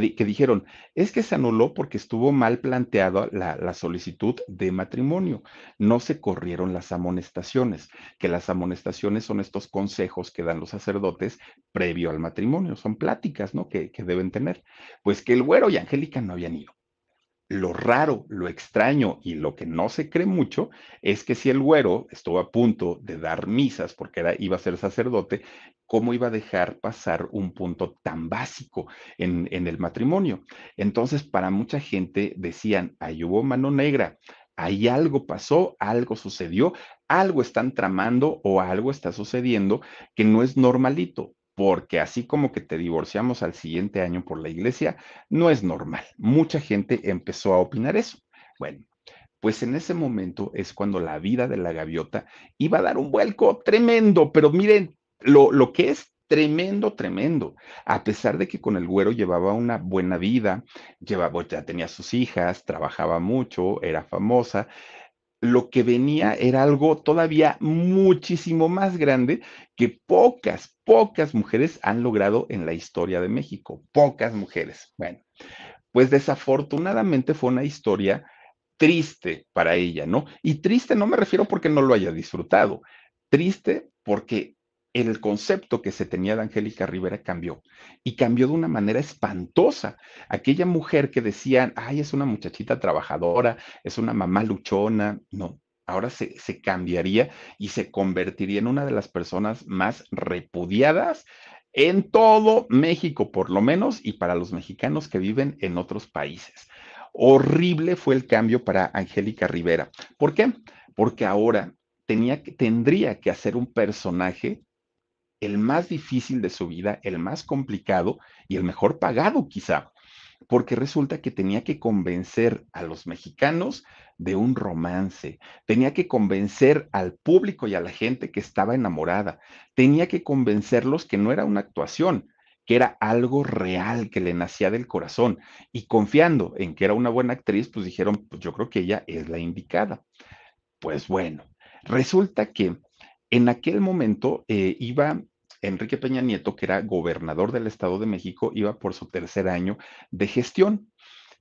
S1: que, dijeron, es que se anuló porque estuvo mal planteada la, la, solicitud de matrimonio. No se corrieron las amonestaciones, que las amonestaciones son estos consejos que dan los sacerdotes previo al matrimonio, son pláticas, ¿no? Que, que deben tener. Pues que el güero y Angélica no habían ido lo raro, lo extraño y lo que no se cree mucho es que si el güero estuvo a punto de dar misas porque era, iba a ser sacerdote, ¿cómo iba a dejar pasar un punto tan básico en, el matrimonio? Entonces, para mucha gente decían, ahí hubo mano negra, ahí algo pasó, algo sucedió, algo están tramando o algo está sucediendo que no es normalito porque así como que te divorciamos al siguiente año por la iglesia, no es normal. Mucha gente empezó a opinar eso. Bueno, pues en ese momento es cuando la vida de la gaviota iba a dar un vuelco tremendo, pero miren, lo, lo que es tremendo, tremendo. A pesar de que con el güero llevaba una buena vida, llevaba, ya tenía sus hijas, trabajaba mucho, era famosa, lo que venía era algo todavía muchísimo más grande que pocas, pocas mujeres han logrado en la historia de México. Pocas mujeres. Bueno, pues desafortunadamente fue una historia triste para ella, ¿no? Y triste no me refiero porque no lo haya disfrutado, triste porque el concepto que se tenía de Angélica Rivera cambió y cambió de una manera espantosa. Aquella mujer que decían, ay, es una muchachita trabajadora, es una mamá luchona, no, ahora se, cambiaría y se convertiría en una de las personas más repudiadas en todo México, por lo menos, y para los mexicanos que viven en otros países. Horrible fue el cambio para Angélica Rivera. ¿Por qué? Porque ahora tenía, tendría que hacer un personaje el más difícil de su vida, el más complicado y el mejor pagado quizá, porque resulta que tenía que convencer a los mexicanos de un romance, tenía que convencer al público y a la gente que estaba enamorada, tenía que convencerlos que no era una actuación, que era algo real, que le nacía del corazón, y confiando en que era una buena actriz, pues dijeron, pues yo creo que ella es la indicada. Pues bueno, resulta que en aquel momento eh, iba Enrique Peña Nieto, que era gobernador del Estado de México, iba por su tercer año de gestión.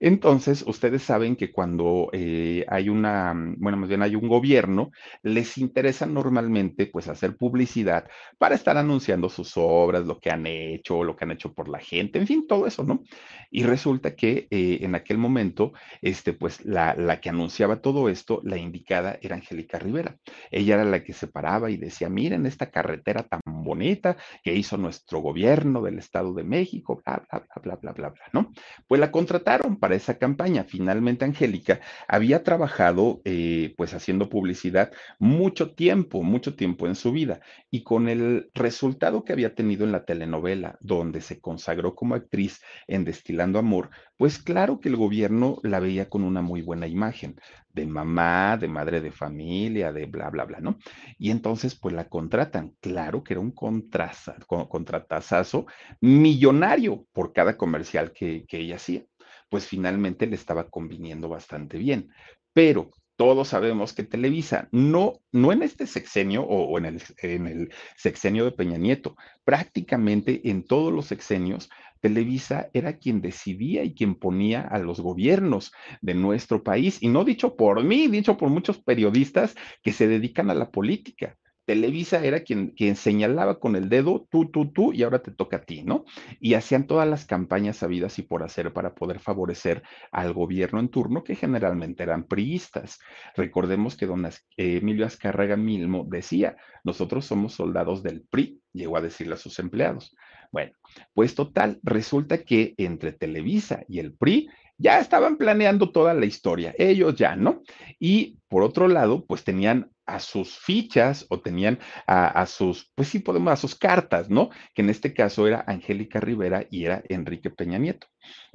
S1: Entonces, ustedes saben que cuando eh, hay una, mm, bueno, más bien hay un gobierno, les interesa normalmente pues hacer publicidad para estar anunciando sus obras, lo que han hecho, lo que han hecho por la gente, en fin, todo eso, ¿no? Y resulta que eh, en aquel momento, este, pues la, la que anunciaba todo esto, la indicada era Angélica Rivera. Ella era la que se paraba y decía, miren esta carretera tan bonita que hizo nuestro gobierno del Estado de México, bla, bla, bla, bla, bla, bla, bla, ¿no? Pues la contrataron para esa campaña. Finalmente, Angélica había trabajado eh, pues haciendo publicidad mucho tiempo, mucho tiempo en su vida y con el resultado que había tenido en la telenovela, donde se consagró como actriz en Destilando Amor, pues claro que el gobierno la veía con una muy buena imagen de mamá, de madre de familia, de bla, bla, bla, ¿no? Y entonces, pues la contratan. Claro que era un contratazazo millonario por cada comercial que, que ella hacía pues finalmente le estaba conviniendo bastante bien. Pero todos sabemos que Televisa, no, no en este sexenio o, en, el, en el sexenio de Peña Nieto, prácticamente en todos los sexenios, Televisa era quien decidía y quien ponía a los gobiernos de nuestro país, y no dicho por mí, dicho por muchos periodistas que se dedican a la política. Televisa era quien, quien señalaba con el dedo, tú, tú, tú, y ahora te toca a ti, ¿no? Y hacían todas las campañas sabidas y por hacer para poder favorecer al gobierno en turno, que generalmente eran priistas. Recordemos que don Emilio Azcárraga Milmo decía, nosotros somos soldados del PRI, llegó a decirle a sus empleados. Bueno, pues total, resulta que entre Televisa y el PRI ya estaban planeando toda la historia, ellos ya, ¿no? Y por otro lado, pues tenían a sus fichas o tenían a, sus, pues sí podemos, a sus cartas, ¿no? Que en este caso era Angélica Rivera y era Enrique Peña Nieto.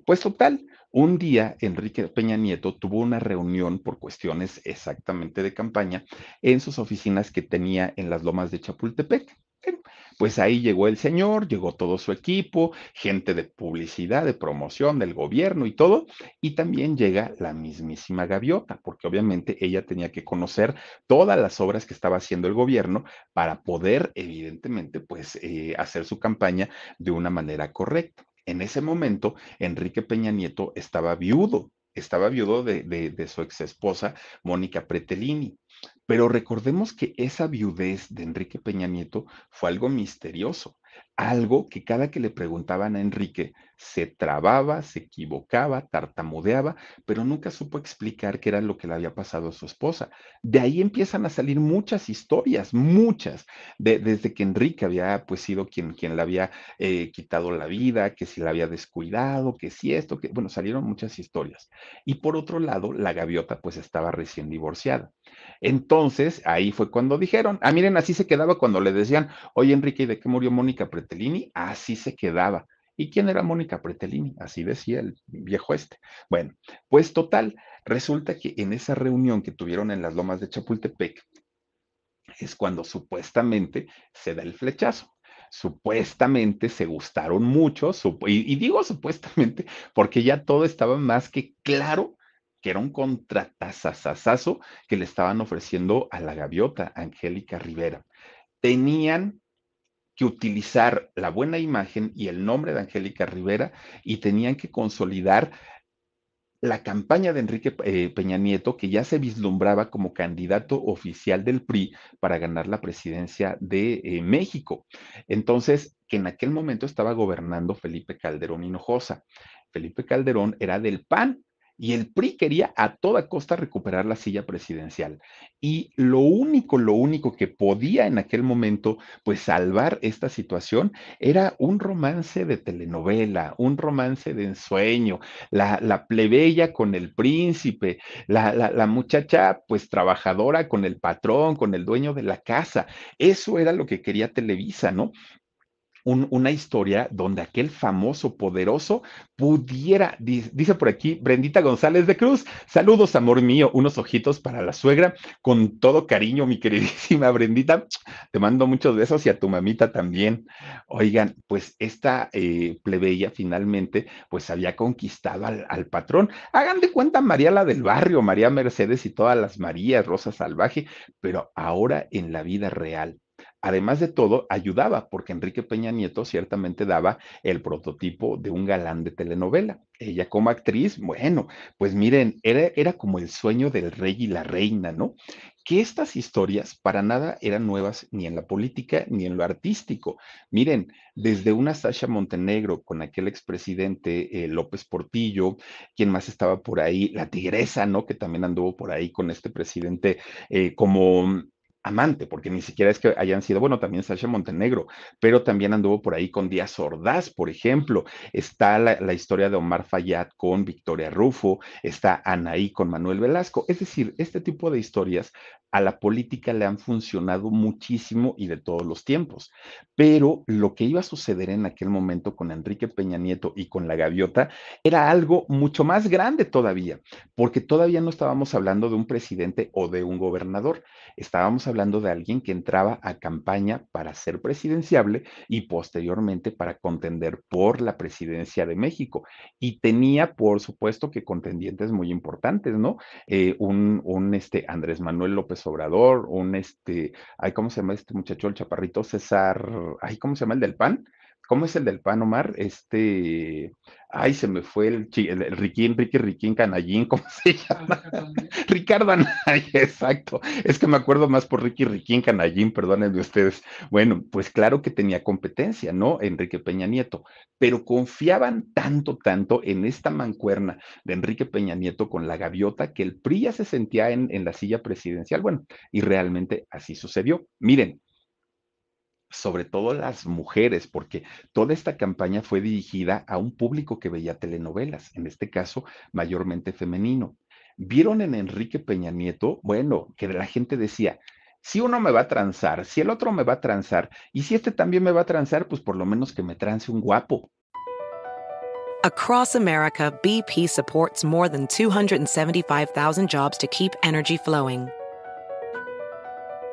S1: Pues total, un día Enrique Peña Nieto tuvo una reunión por cuestiones exactamente de campaña en sus oficinas que tenía en las lomas de Chapultepec. Pues ahí llegó el señor, llegó todo su equipo, gente de publicidad, de promoción del gobierno y todo, y también llega la mismísima Gaviota, porque obviamente ella tenía que conocer todas las obras que estaba haciendo el gobierno para poder, evidentemente, pues eh, hacer su campaña de una manera correcta. En ese momento, Enrique Peña Nieto estaba viudo, estaba viudo de, de, su ex esposa, Mónica Pretelini. Pero recordemos que esa viudez de Enrique Peña Nieto fue algo misterioso algo que cada que le preguntaban a Enrique se trababa, se equivocaba, tartamudeaba, pero nunca supo explicar qué era lo que le había pasado a su esposa. De ahí empiezan a salir muchas historias, muchas, desde que Enrique había pues sido quien, quien le había eh, quitado la vida, que si la había descuidado, que si esto, que bueno, salieron muchas historias. Y por otro lado, la gaviota pues estaba recién divorciada. Entonces, ahí fue cuando dijeron, ah, miren, así se quedaba cuando le decían, oye Enrique, ¿y de qué murió Mónica Pretelini? Así se quedaba. ¿Y quién era Mónica Pretelini? Así decía el viejo este. Bueno, pues total, resulta que en esa reunión que tuvieron en las lomas de Chapultepec, es cuando supuestamente se da el flechazo supuestamente se gustaron mucho, y, y, digo supuestamente porque ya todo estaba más que claro que era un contratazazazazo que le estaban ofreciendo a la gaviota, Angélica Rivera. Tenían que utilizar la buena imagen y el nombre de Angélica Rivera y tenían que consolidar la campaña de Enrique eh, Peña Nieto, que ya se vislumbraba como candidato oficial del PRI para ganar la presidencia de eh, México. Entonces, que en aquel momento estaba gobernando Felipe Calderón Hinojosa. Felipe Calderón era del PAN, y el PRI quería a toda costa recuperar la silla presidencial. Y lo único, lo único que podía en aquel momento, pues salvar esta situación era un romance de telenovela, un romance de ensueño, la, plebeya con el príncipe, la, la muchacha pues trabajadora con el patrón, con el dueño de la casa. Eso era lo que quería Televisa, ¿no? Una historia donde aquel famoso poderoso pudiera, dice por aquí Brendita González de Cruz, saludos amor mío, unos ojitos para la suegra, con todo cariño mi queridísima Brendita, te mando muchos besos y a tu mamita también. Oigan, pues esta eh, plebeya finalmente pues había conquistado al, al, patrón. Hagan de cuenta María la del barrio, María Mercedes y todas las Marías, Rosa Salvaje, pero ahora en la vida real Además de todo, ayudaba, porque Enrique Peña Nieto ciertamente daba el prototipo de un galán de telenovela. Ella como actriz, bueno, pues miren, era, era como el sueño del rey y la reina, ¿no? Que estas historias para nada eran nuevas ni en la política ni en lo artístico. Miren, desde una Sasha Montenegro con aquel expresidente eh, López Portillo, quien más estaba por ahí, la tigresa, ¿no? Que también anduvo por ahí con este presidente eh, como amante, porque ni siquiera es que hayan sido, bueno, también Sasha Montenegro, pero también anduvo por ahí con Díaz Ordaz, por ejemplo. Está la, historia de Omar Fayad con Victoria Rufo, está Anaí con Manuel Velasco. Es decir, este tipo de historias a la política le han funcionado muchísimo y de todos los tiempos. Pero lo que iba a suceder en aquel momento con Enrique Peña Nieto y con la gaviota era algo mucho más grande todavía, porque todavía no estábamos hablando de un presidente o de un gobernador, estábamos hablando de alguien que entraba a campaña para ser presidenciable y posteriormente para contender por la presidencia de México. Y tenía, por supuesto, que contendientes muy importantes, ¿no? Eh, un, un este, Andrés Manuel López Obrador, un este, ay, ¿cómo se llama este muchacho, el chaparrito César? Ay, ¿cómo se llama el del PAN? ¿Cómo es el del PAN, Omar? Este, ay, se me fue el, el, el Riquín, Ricky Riquín Canallín, ¿cómo se llama? Ricardo Anaya, exacto. Es que me acuerdo más por Ricky Riquín Canallín, perdónenme ustedes. Bueno, pues claro que tenía competencia, ¿no? Enrique Peña Nieto, pero confiaban tanto, tanto en esta mancuerna de Enrique Peña Nieto con la gaviota que el PRI ya se sentía en, en la silla presidencial. Bueno, y realmente así sucedió. Miren, sobre todo las mujeres, porque toda esta campaña fue dirigida a un público que veía telenovelas, en este caso mayormente femenino. Vieron en Enrique Peña Nieto, bueno, que la gente decía, si uno me va a transar, si el otro me va a transar, y si este también me va a transar, pues por lo menos que me trance un guapo.
S2: Across America, BP supports more than 275,000 jobs to keep energy flowing.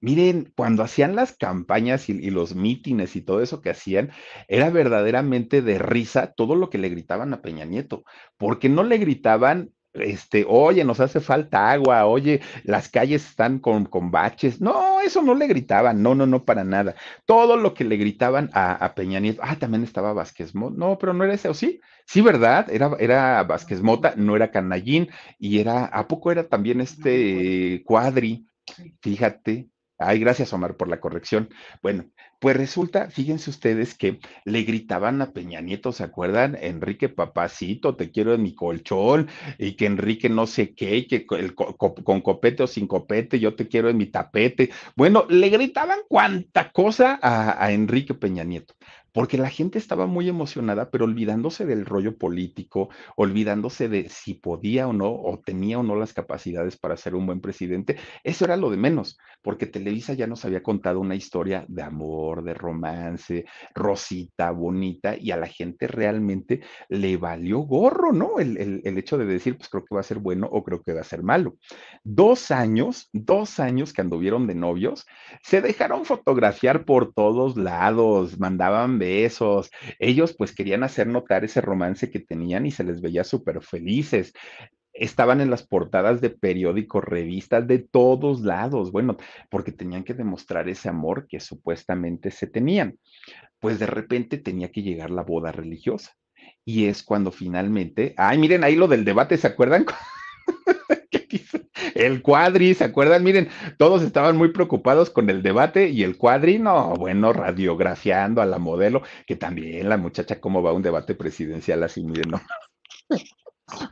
S1: Miren, cuando hacían las campañas y, y, los mítines y todo eso que hacían, era verdaderamente de risa todo lo que le gritaban a Peña Nieto, porque no le gritaban, este, oye, nos hace falta agua, oye, las calles están con, con baches. No, eso no le gritaban, no, no, no, para nada. Todo lo que le gritaban a, a Peña Nieto, ah, también estaba Vázquez Mota, no, pero no era ese, o sí, sí, ¿verdad? Era, era Vázquez Mota, no era Canallín, y era, ¿a poco era también este Cuadri? Fíjate, Ay, gracias, Omar, por la corrección. Bueno, pues resulta, fíjense ustedes que le gritaban a Peña Nieto, ¿se acuerdan? Enrique Papacito, te quiero en mi colchón, y que Enrique no sé qué, que el, con copete o sin copete, yo te quiero en mi tapete. Bueno, le gritaban cuánta cosa a Enrique Peña Nieto. Porque la gente estaba muy emocionada, pero olvidándose del rollo político, olvidándose de si podía o no, o tenía o no las capacidades para ser un buen presidente. Eso era lo de menos, porque Televisa ya nos había contado una historia de amor, de romance, rosita, bonita, y a la gente realmente le valió gorro, ¿no? El, el, el hecho de decir, pues creo que va a ser bueno o creo que va a ser malo. Dos años, dos años que anduvieron de novios, se dejaron fotografiar por todos lados, mandaban besos. Ellos pues querían hacer notar ese romance que tenían y se les veía súper felices estaban en las portadas de periódicos, revistas, de todos lados, bueno, porque tenían que demostrar ese amor que supuestamente se tenían. Pues de repente tenía que llegar la boda religiosa. Y es cuando finalmente, ay, miren ahí lo del debate, ¿se acuerdan? El cuadri, ¿se acuerdan? Miren, todos estaban muy preocupados con el debate y el cuadri, no, bueno, radiografiando a la modelo, que también la muchacha, ¿cómo va un debate presidencial así? Miren, no.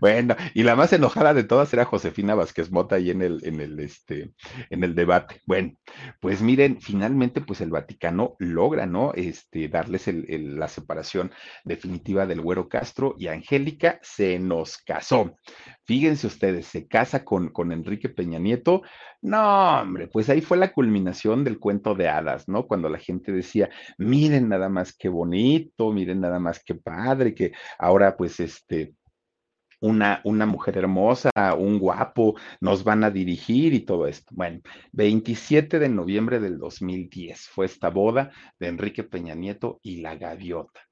S1: Bueno, y la más enojada de todas era Josefina Vázquez Mota ahí en el, en el, este, en el debate. Bueno, pues miren, finalmente, pues el Vaticano logra, ¿no? Este, darles la separación definitiva del Güero Castro y Angélica se nos casó. Fíjense ustedes, se casa con, con Enrique Peña Nieto. No, hombre, pues ahí fue la culminación del cuento de hadas, ¿no? Cuando la gente decía, miren nada más qué bonito, miren nada más qué padre, que ahora pues este una, una mujer hermosa, un guapo, nos van a dirigir y todo esto. Bueno, 27 de noviembre del 2010 fue esta boda de Enrique Peña Nieto y la gaviota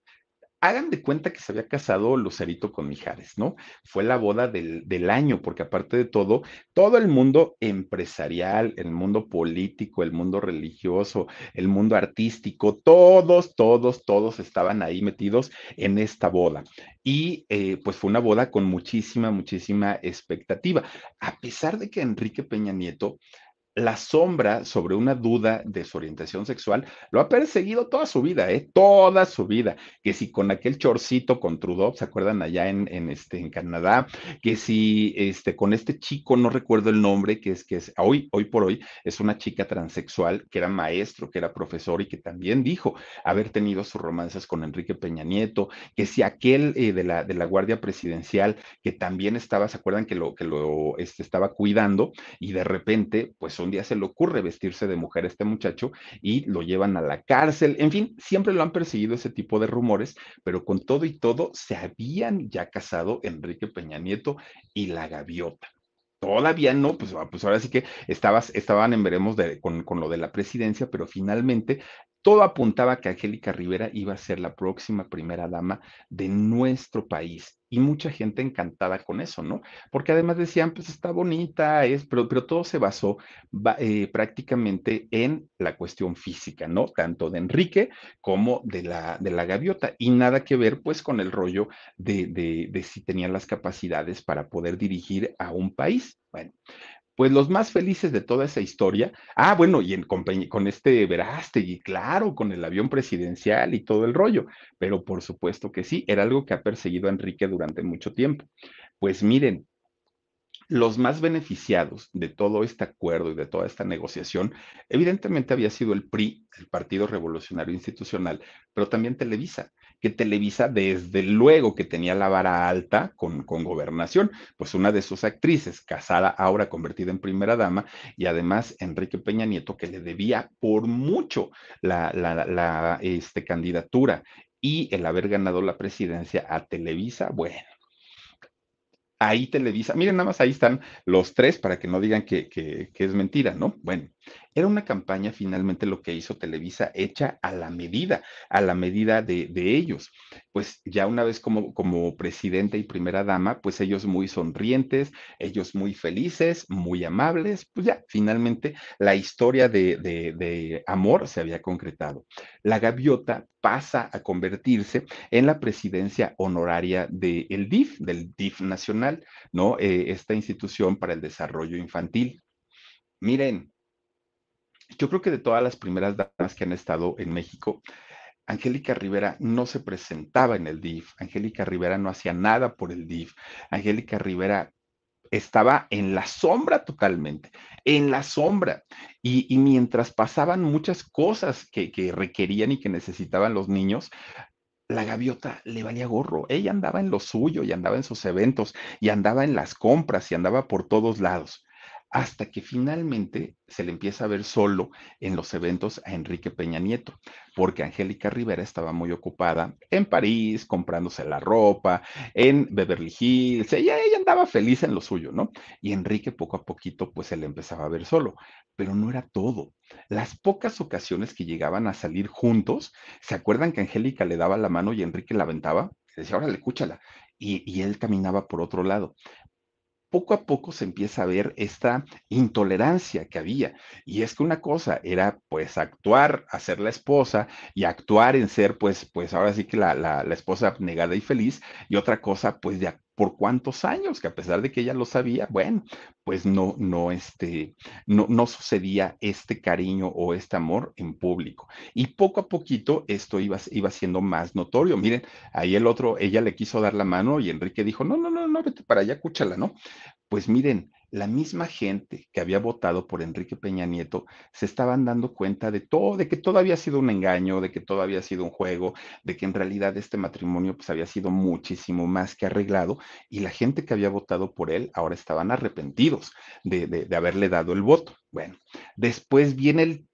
S1: hagan de cuenta que se había casado Lucerito con Mijares, ¿no? Fue la boda del, del, año, porque aparte de todo, todo el mundo empresarial, el mundo político, el mundo religioso, el mundo artístico, todos, todos, todos estaban ahí metidos en esta boda. Y eh, pues fue una boda con muchísima, muchísima expectativa. A pesar de que Enrique Peña Nieto la sombra sobre una duda de su orientación sexual lo ha perseguido toda su vida, ¿eh? Toda su vida. Que si con aquel chorcito con Trudeau, ¿se acuerdan allá en, en, este, en Canadá? Que si este, con este chico, no recuerdo el nombre, que es que es, hoy, hoy por hoy es una chica transexual que era maestro, que era profesor y que también dijo haber tenido sus romances con Enrique Peña Nieto, que si aquel eh, de, la, de la Guardia Presidencial que también estaba, ¿se acuerdan que lo, que lo este, estaba cuidando? Y de repente, pues un día se le ocurre vestirse de mujer a este muchacho y lo llevan a la cárcel. En fin, siempre lo han perseguido ese tipo de rumores, pero con todo y todo se habían ya casado Enrique Peña Nieto y la gaviota. Todavía no, pues, ah, pues ahora sí que estabas, estaban en veremos con, con, lo de la presidencia, pero finalmente todo apuntaba que Angélica Rivera iba a ser la próxima primera dama de nuestro país. Y mucha gente encantada con eso, ¿no? Porque además decían, pues está bonita, es, pero, todo se basó eh, prácticamente en la cuestión física, ¿no? Tanto de Enrique como de la, de la gaviota. Y nada que ver, pues, con el rollo de, de, de si tenían las capacidades para poder dirigir a un país. Bueno, pues los más felices de toda esa historia, ah, bueno, y en, con, con este Verástegui, claro, con el avión presidencial y todo el rollo, pero por supuesto que sí, era algo que ha perseguido a Enrique durante mucho tiempo. Pues miren, los más beneficiados de todo este acuerdo y de toda esta negociación, evidentemente había sido el PRI, el Partido Revolucionario Institucional, pero también Televisa que Televisa, desde luego que tenía la vara alta con, con gobernación, pues una de sus actrices, casada ahora convertida en primera dama, y además Enrique Peña Nieto, que le debía por mucho la, la, este, candidatura y el haber ganado la presidencia a Televisa, bueno, ahí Televisa, miren, nada más ahí están los tres para que no digan que, que, es mentira, ¿no? Bueno, era una campaña finalmente lo que hizo Televisa hecha a la medida, a la medida de, ellos. Pues ya una vez como, como presidenta y primera dama, pues ellos muy sonrientes, ellos muy felices, muy amables, pues ya finalmente la historia de, de, de amor se había concretado. La gaviota pasa a convertirse en la presidencia honoraria del DIF, del DIF nacional, ¿no? Eh, esta institución para el desarrollo infantil. Miren, yo creo que de todas las primeras damas que han estado en México, Angélica Rivera no se presentaba en el DIF, Angélica Rivera no hacía nada por el DIF, Angélica Rivera estaba en la sombra totalmente, en la sombra. Y, mientras pasaban muchas cosas que, que requerían y que necesitaban los niños, la gaviota le valía gorro. Ella andaba en lo suyo y andaba en sus eventos y andaba en las compras y andaba por todos lados hasta que finalmente se le empieza a ver solo en los eventos a Enrique Peña Nieto, porque Angélica Rivera estaba muy ocupada en París, comprándose la ropa, en Beverly Hills, ella, andaba feliz en lo suyo, ¿no? Y Enrique poco a poquito pues se le empezaba a ver solo, pero no era todo. Las pocas ocasiones que llegaban a salir juntos, ¿se acuerdan que Angélica le daba la mano y Enrique la aventaba? Le decía, órale, escúchala. Y, él caminaba por otro lado poco a poco se empieza a ver esta intolerancia que había. Y es que una cosa era pues actuar, hacer la esposa y actuar en ser pues, pues ahora sí que la, la, la esposa negada y feliz y otra cosa pues de por cuántos años, que a pesar de que ella lo sabía, bueno, pues no, no, este, no, no sucedía este cariño o este amor en público. Y poco a poquito esto iba, iba siendo más notorio. Miren, ahí el otro, ella le quiso dar la mano y Enrique dijo, no, no, no, no, vete para allá, cúchala, ¿no? Pues miren, la misma gente que había votado por Enrique Peña Nieto se estaban dando cuenta de todo, de que todo había sido un engaño, de que todo había sido un juego, de que en realidad este matrimonio pues había sido muchísimo más que arreglado y la gente que había votado por él ahora estaban arrepentidos de, de, haberle dado el voto. Bueno, después viene el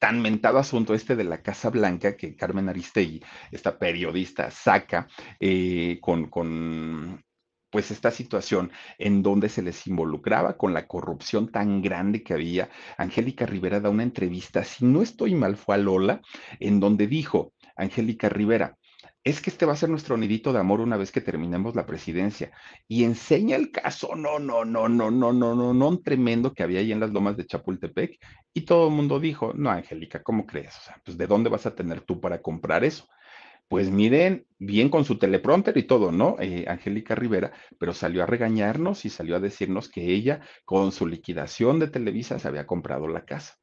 S1: tan mentado asunto este de la Casa Blanca que Carmen Aristegui, esta periodista, saca eh, con, con pues esta situación en donde se les involucraba con la corrupción tan grande que había. Angélica Rivera da una entrevista, si no estoy mal, fue a Lola, en donde dijo, Angélica Rivera, es que este va a ser nuestro nidito de amor una vez que terminemos la presidencia. Y enseña el caso, no, no, no, no, no, no, no, no, tremendo que había ahí en las lomas de Chapultepec. Y todo el mundo dijo, no, Angélica, ¿cómo crees? O sea, pues ¿de dónde vas a tener tú para comprar eso? Pues miren, bien con su teleprompter y todo, ¿no? Eh, Angélica Rivera, pero salió a regañarnos y salió a decirnos que ella, con su liquidación de Televisa, se había comprado la casa.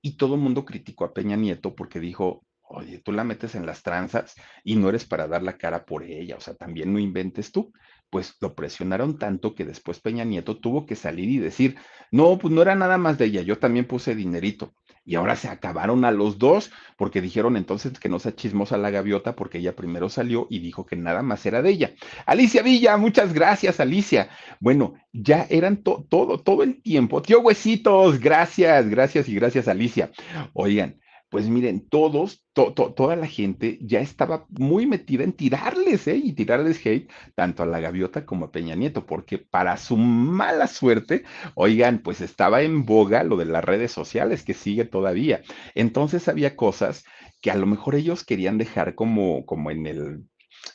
S1: Y todo el mundo criticó a Peña Nieto porque dijo, oye, tú la metes en las tranzas y no eres para dar la cara por ella, o sea, también no inventes tú. Pues lo presionaron tanto que después Peña Nieto tuvo que salir y decir, no, pues no era nada más de ella, yo también puse dinerito y ahora se acabaron a los dos porque dijeron entonces que no se chismosa la gaviota porque ella primero salió y dijo que nada más era de ella. Alicia Villa, muchas gracias, Alicia. Bueno, ya eran todo, todo el tiempo. Tío Huesitos, gracias, gracias y gracias, Alicia. Oigan, pues miren, todos, toda la gente ya estaba muy metida en tirarles, ¿eh? Y tirarles hate tanto a la gaviota como a Peña Nieto, porque para su mala suerte, oigan, pues estaba en boga lo de las redes sociales, que sigue todavía. Entonces había cosas que a lo mejor ellos querían dejar como, como en el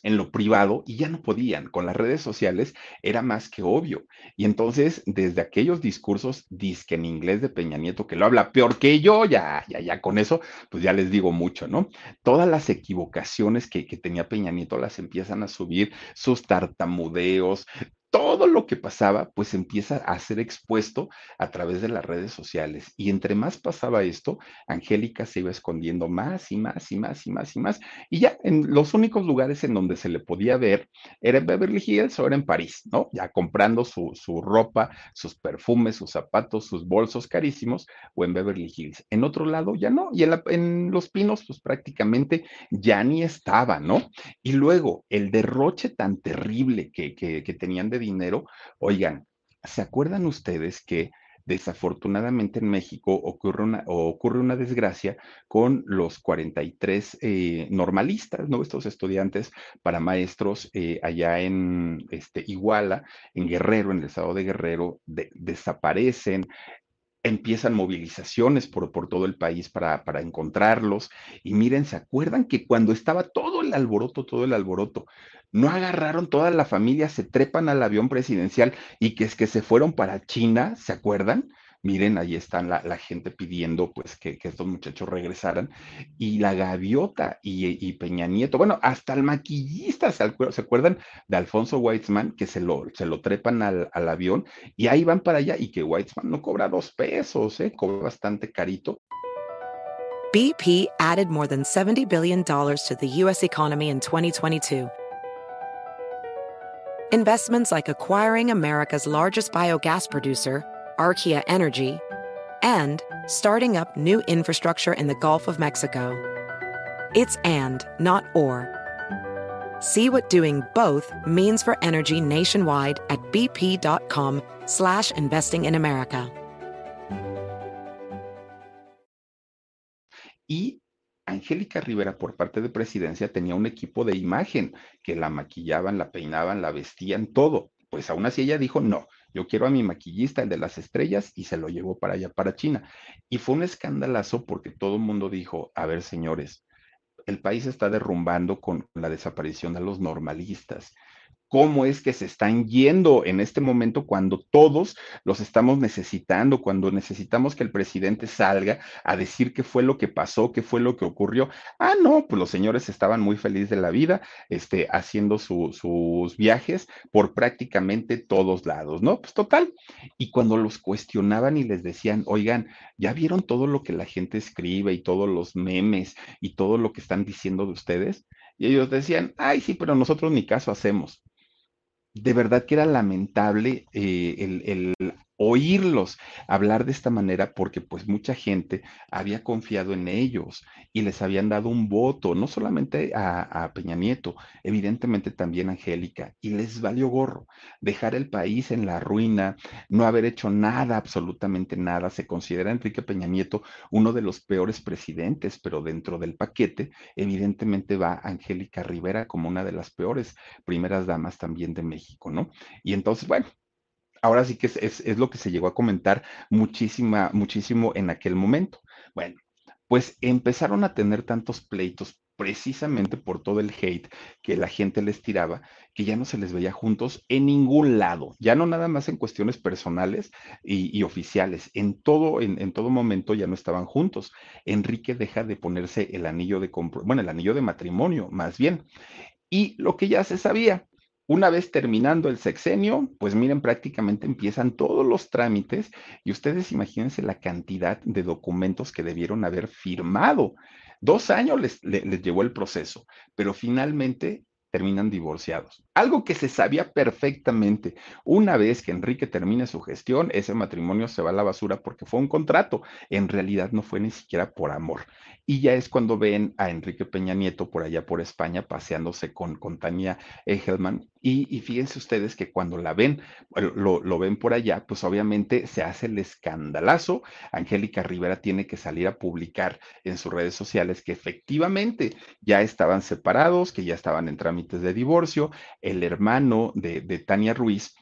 S1: en lo privado y ya no podían. Con las redes sociales era más que obvio. Y entonces, desde aquellos discursos, disque en inglés de Peña Nieto, que lo habla peor que yo, ya, ya, ya con eso, pues ya les digo mucho, ¿no? Todas las equivocaciones que, que tenía Peña Nieto las empiezan a subir, sus tartamudeos, todo lo que pasaba, pues empieza a ser expuesto a través de las redes sociales. Y entre más pasaba esto, Angélica se iba escondiendo más y más y más y más y más. Y ya en los únicos lugares en donde se le podía ver era en Beverly Hills o era en París, ¿no? Ya comprando su, su ropa, sus perfumes, sus zapatos, sus bolsos carísimos o en Beverly Hills. En otro lado ya no. Y en, Los Pinos, pues prácticamente ya ni estaba, ¿no? Y luego el derroche tan terrible que, que, que tenían de dinero. Oigan, ¿se acuerdan ustedes que desafortunadamente en México ocurre una, ocurre una desgracia con los 43 eh, normalistas, ¿no? Estos estudiantes para maestros eh, allá en este, Iguala, en Guerrero, en el estado de Guerrero, desaparecen, empiezan movilizaciones por, por todo el país para, para, encontrarlos. Y miren, ¿se acuerdan que cuando estaba todo el alboroto, todo el alboroto, no agarraron toda la familia, se trepan al avión presidencial y que es que se fueron para China, ¿se acuerdan? Miren, ahí están la, gente pidiendo pues que, estos muchachos regresaran. Y la gaviota y, Peña Nieto, bueno, hasta el maquillista, ¿se, acuerdan de Alfonso Weitzman? Que se lo, se lo trepan al, al, avión y ahí van para allá y que Weitzman no cobra dos pesos, ¿eh? cobra bastante carito.
S2: BP added more than $70 billion to the U.S. economy in 2022. Investments like acquiring America's largest biogas producer, Archaea Energy, and starting up new infrastructure in the Gulf of Mexico. It's and, not or. See what doing both means for energy nationwide at bp.com slash investing in America.
S1: Y Angélica Rivera, por parte de presidencia, tenía un equipo de imagen que la maquillaban, la peinaban, la vestían, todo. Pues aún así ella dijo, no, yo quiero a mi maquillista, el de las estrellas, y se lo llevó para allá, para China. Y fue un escandalazo porque todo el mundo dijo, a ver, señores, el país está derrumbando con la desaparición de los normalistas cómo es que se están yendo en este momento cuando todos los estamos necesitando, cuando necesitamos que el presidente salga a decir qué fue lo que pasó, qué fue lo que ocurrió. Ah, no, pues los señores estaban muy felices de la vida, este, haciendo sus viajes por prácticamente todos lados, ¿no? Pues total. Y cuando los cuestionaban y les decían, oigan, ¿ya vieron todo lo que la gente escribe y todos los memes y todo lo que están diciendo de ustedes? Y ellos decían, ay, sí, pero nosotros ni caso hacemos de verdad que era lamentable eh, el, oírlos hablar de esta manera porque pues mucha gente había confiado en ellos y les habían dado un voto, no solamente a, Peña Nieto, evidentemente también a Angélica, y les valió gorro dejar el país en la ruina, no haber hecho nada, absolutamente nada. Se considera Enrique Peña Nieto uno de los peores presidentes, pero dentro del paquete, evidentemente va Angélica Rivera como una de las peores primeras damas también de México, ¿no? Y entonces, bueno, ahora sí que es, lo que se llegó a comentar muchísima, muchísimo en aquel momento. Bueno, pues empezaron a tener tantos pleitos precisamente por todo el hate que la gente les tiraba, que ya no se les veía juntos en ningún lado, ya no nada más en cuestiones personales y, oficiales, en todo, en, en, todo momento ya no estaban juntos. Enrique deja de ponerse el anillo de bueno, el anillo de matrimonio, más bien. Y lo que ya se sabía, una vez terminando el sexenio, pues miren, prácticamente empiezan todos los trámites y ustedes imagínense la cantidad de documentos que debieron haber firmado. Dos años les, llevó el proceso, pero finalmente terminan divorciados. Algo que se sabía perfectamente. Una vez que Enrique termine su gestión, ese matrimonio se va a la basura porque fue un contrato. En realidad no fue ni siquiera por amor. Y ya es cuando ven a Enrique Peña Nieto por allá por España paseándose con, con Tania Egelman. Y, fíjense ustedes que cuando la ven, lo, lo ven por allá, pues obviamente se hace el escandalazo. Angélica Rivera tiene que salir a publicar en sus redes sociales que efectivamente ya estaban separados, que ya estaban en trámites de divorcio. El hermano de, de Tania Ruiz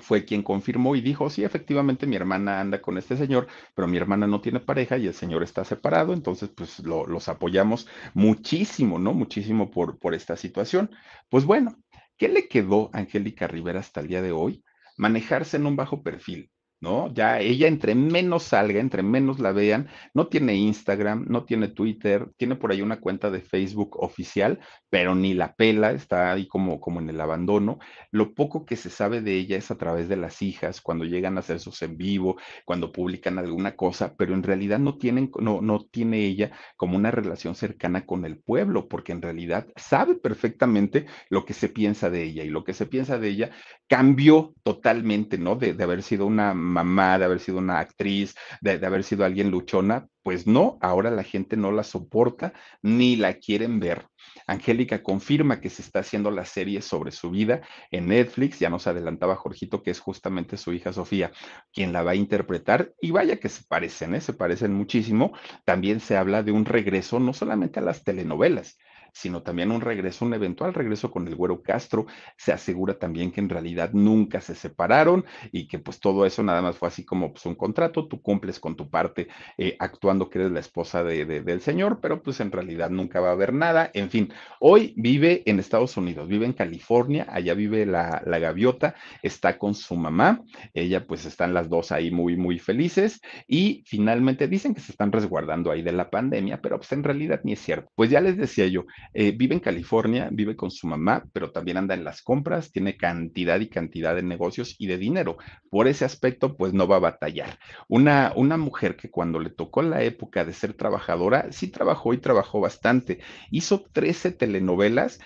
S1: fue quien confirmó y dijo, sí, efectivamente mi hermana anda con este señor, pero mi hermana no tiene pareja y el señor está separado, entonces pues los apoyamos muchísimo, ¿no? Muchísimo por, por esta situación. Pues bueno, ¿qué le quedó a Angélica Rivera hasta el día de hoy? Manejarse en un bajo perfil, ¿no? Ya ella entre menos salga, entre menos la vean, no tiene Instagram, no tiene Twitter, tiene por ahí una cuenta de Facebook oficial, pero ni la pela, está ahí como, como en el abandono. Lo poco que se sabe de ella es a través de las hijas, cuando llegan a hacer sus en vivo, cuando publican alguna cosa, pero en realidad no tienen, no, no tiene ella como una relación cercana con el pueblo, porque en realidad sabe perfectamente lo que se piensa de ella y lo que se piensa de ella cambió totalmente, ¿no? De, de haber sido una mamá, de haber sido una actriz, de, haber sido alguien luchona, pues no, ahora la gente no la soporta ni la quieren ver. Angélica confirma que se está haciendo la serie sobre su vida en Netflix, ya nos adelantaba Jorgito que es justamente su hija Sofía quien la va a interpretar y vaya que se parecen, ¿eh? se parecen muchísimo. También se habla de un regreso no solamente a las telenovelas, sino también un regreso, un eventual regreso con el Güero Castro. Se asegura también que en realidad nunca se separaron y que pues todo eso nada más fue así como pues un contrato, tú cumples con tu parte eh, actuando que eres la esposa de, del señor, pero pues en realidad nunca va a haber nada. En fin, hoy vive en Estados Unidos, vive en California, allá vive la, la gaviota, está con su mamá, ella pues están las dos ahí muy, muy felices y finalmente dicen que se están resguardando ahí de la pandemia, pero pues en realidad ni es cierto. Pues ya les decía yo, eh, vive en California, vive con su mamá, pero también anda en las compras, tiene cantidad y cantidad de negocios y de dinero. Por ese aspecto, pues no va a batallar. Una, una mujer que cuando le tocó la época de ser trabajadora, sí trabajó y trabajó bastante. Hizo 13 telenovelas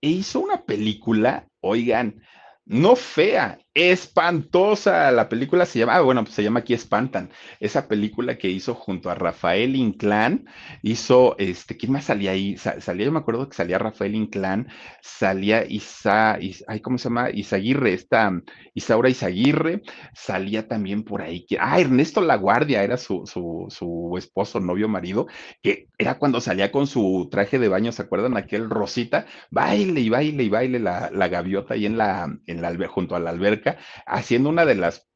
S1: e hizo una película Oigan, no fea, espantosa. La película se llama, ah, bueno, pues se llama aquí Espantan. Esa película que hizo junto a Rafael Inclán, hizo, este, ¿quién más salía ahí? salía, yo me acuerdo que salía Rafael Inclán, salía Isa, ay, ¿cómo se llama? Isaguirre, esta, Isaura Isaguirre, salía también por ahí, ah, Ernesto Laguardia era su, su, su esposo, novio, marido, que era cuando salía con su traje de baño, ¿se acuerdan? Aquel rosita, baile y baile y baile la, la gaviota ahí en la, en la, junto a la haciendo una de las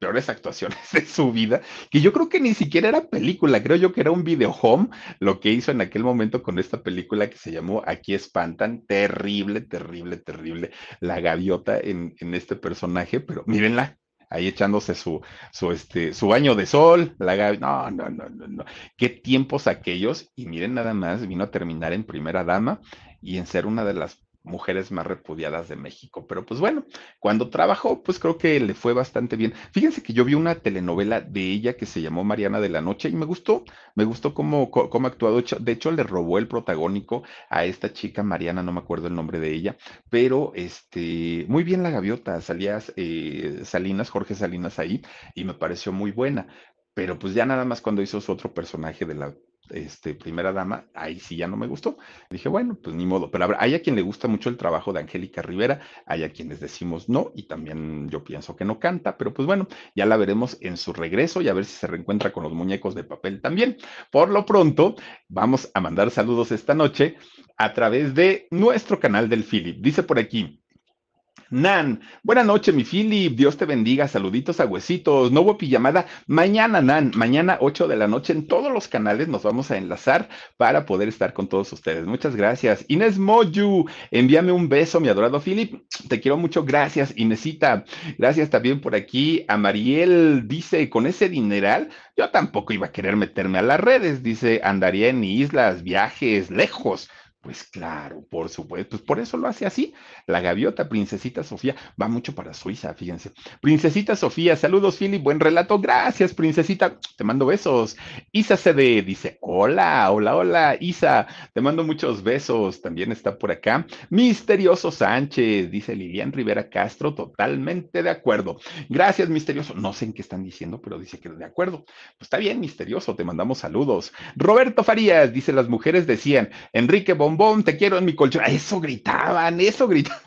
S1: peores actuaciones de su vida, que yo creo que ni siquiera era película, creo yo que era un video home, lo que hizo en aquel momento con esta película que se llamó Aquí espantan, terrible, terrible, terrible, la gaviota en, en este personaje, pero mírenla, ahí echándose su, su, este, su baño de sol, la gaviota, no, no, no, no, no, qué tiempos aquellos, y miren nada más, vino a terminar en primera dama y en ser una de las mujeres más repudiadas de México. Pero pues bueno, cuando trabajó, pues creo que le fue bastante bien. Fíjense que yo vi una telenovela de ella que se llamó Mariana de la Noche y me gustó, me gustó cómo, cómo actuado. De hecho, le robó el protagónico a esta chica Mariana, no me acuerdo el nombre de ella, pero este, muy bien la gaviota, salías eh, Salinas, Jorge Salinas ahí, y me pareció muy buena. Pero pues ya nada más cuando hizo su otro personaje de la este, primera dama, ahí sí ya no me gustó. Dije, bueno, pues ni modo, pero hay a quien le gusta mucho el trabajo de Angélica Rivera, hay a quienes decimos no, y también yo pienso que no canta, pero pues bueno, ya la veremos en su regreso y a ver si se reencuentra con los muñecos de papel también. Por lo pronto, vamos a mandar saludos esta noche a través de nuestro canal del Philip. Dice por aquí, Nan, buena noche, mi Philip. Dios te bendiga. Saluditos a huesitos. Hubo pijamada. Mañana, Nan, mañana 8 de la noche en todos los canales nos vamos a enlazar para poder estar con todos ustedes. Muchas gracias. Inés Moyu, envíame un beso, mi adorado Philip. Te quiero mucho. Gracias, Inesita. Gracias también por aquí a Mariel. Dice, con ese dineral, yo tampoco iba a querer meterme a las redes. Dice, andaría en islas, viajes, lejos pues claro, por supuesto, pues por eso lo hace así. La gaviota, Princesita Sofía, va mucho para Suiza, fíjense. Princesita Sofía, saludos, Philip, buen relato, gracias, Princesita, te mando besos. Isa CD dice, hola, hola, hola, Isa, te mando muchos besos, también está por acá. Misterioso Sánchez, dice Lilian Rivera Castro, totalmente de acuerdo. Gracias, Misterioso, no sé en qué están diciendo, pero dice que de acuerdo. Pues está bien, Misterioso, te mandamos saludos. Roberto Farías, dice, las mujeres decían, Enrique bombón, te quiero en mi colchón. Eso gritaban, eso gritaban.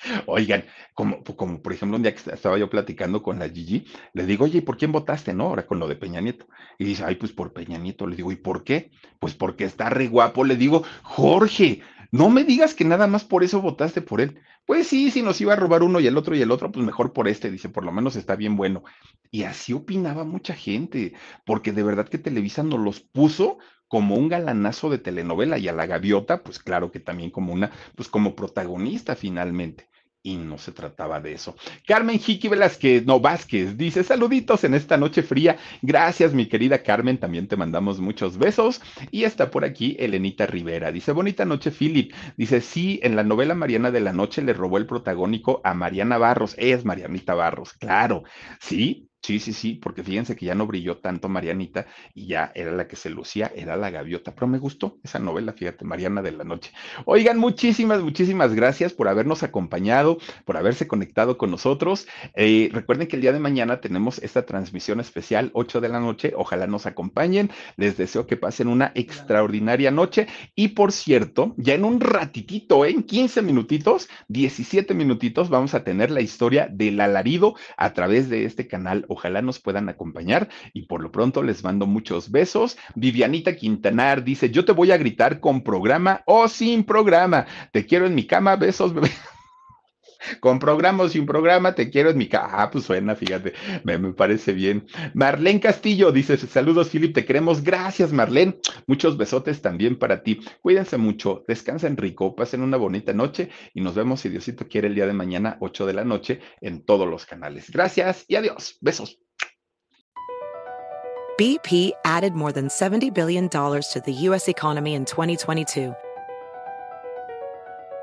S1: Oigan, como, como por ejemplo un día que estaba yo platicando con la Gigi, le digo, oye, ¿y por quién votaste? No, ahora con lo de Peña Nieto. Y dice, ay, pues por Peña Nieto. Le digo, ¿y por qué? Pues porque está re guapo. Le digo, Jorge, no me digas que nada más por eso votaste por él. Pues sí, si nos iba a robar uno y el otro y el otro, pues mejor por este. Dice, por lo menos está bien bueno. Y así opinaba mucha gente, porque de verdad que Televisa nos los puso como un galanazo de telenovela y a la gaviota, pues claro que también como una, pues como protagonista finalmente. Y no se trataba de eso. Carmen Jiqui Velázquez, no Vázquez, dice saluditos en esta noche fría. Gracias, mi querida Carmen, también te mandamos muchos besos. Y está por aquí Elenita Rivera, dice bonita noche, Philip. Dice, sí, en la novela Mariana de la Noche le robó el protagónico a Mariana Barros. Es Marianita Barros, claro. Sí, Sí, sí, sí, porque fíjense que ya no brilló tanto Marianita y ya era la que se lucía, era la gaviota, pero me gustó esa novela, fíjate, Mariana de la Noche. Oigan, muchísimas, muchísimas gracias por habernos acompañado, por haberse conectado con nosotros. Eh, recuerden que el día de mañana tenemos esta transmisión especial, 8 de la noche, ojalá nos acompañen, les deseo que pasen una extraordinaria noche y por cierto, ya en un ratitito, en 15 minutitos, 17 minutitos, vamos a tener la historia del alarido a través de este canal Ojalá nos puedan acompañar y por lo pronto les mando muchos besos. Vivianita Quintanar dice, yo te voy a gritar con programa o sin programa. Te quiero en mi cama, besos, bebé. Con programa o sin programa, te quiero en mi casa. Ah, pues suena, fíjate, me, me, parece bien. Marlene Castillo dice: Saludos, Philip, te queremos. Gracias, Marlene. Muchos besotes también para ti. Cuídense mucho, descansen rico, pasen una bonita noche y nos vemos, si Diosito quiere, el día de mañana, 8 de la noche, en todos los canales. Gracias y adiós. Besos.
S2: BP added more than $70 billion to the U.S. economy in 2022.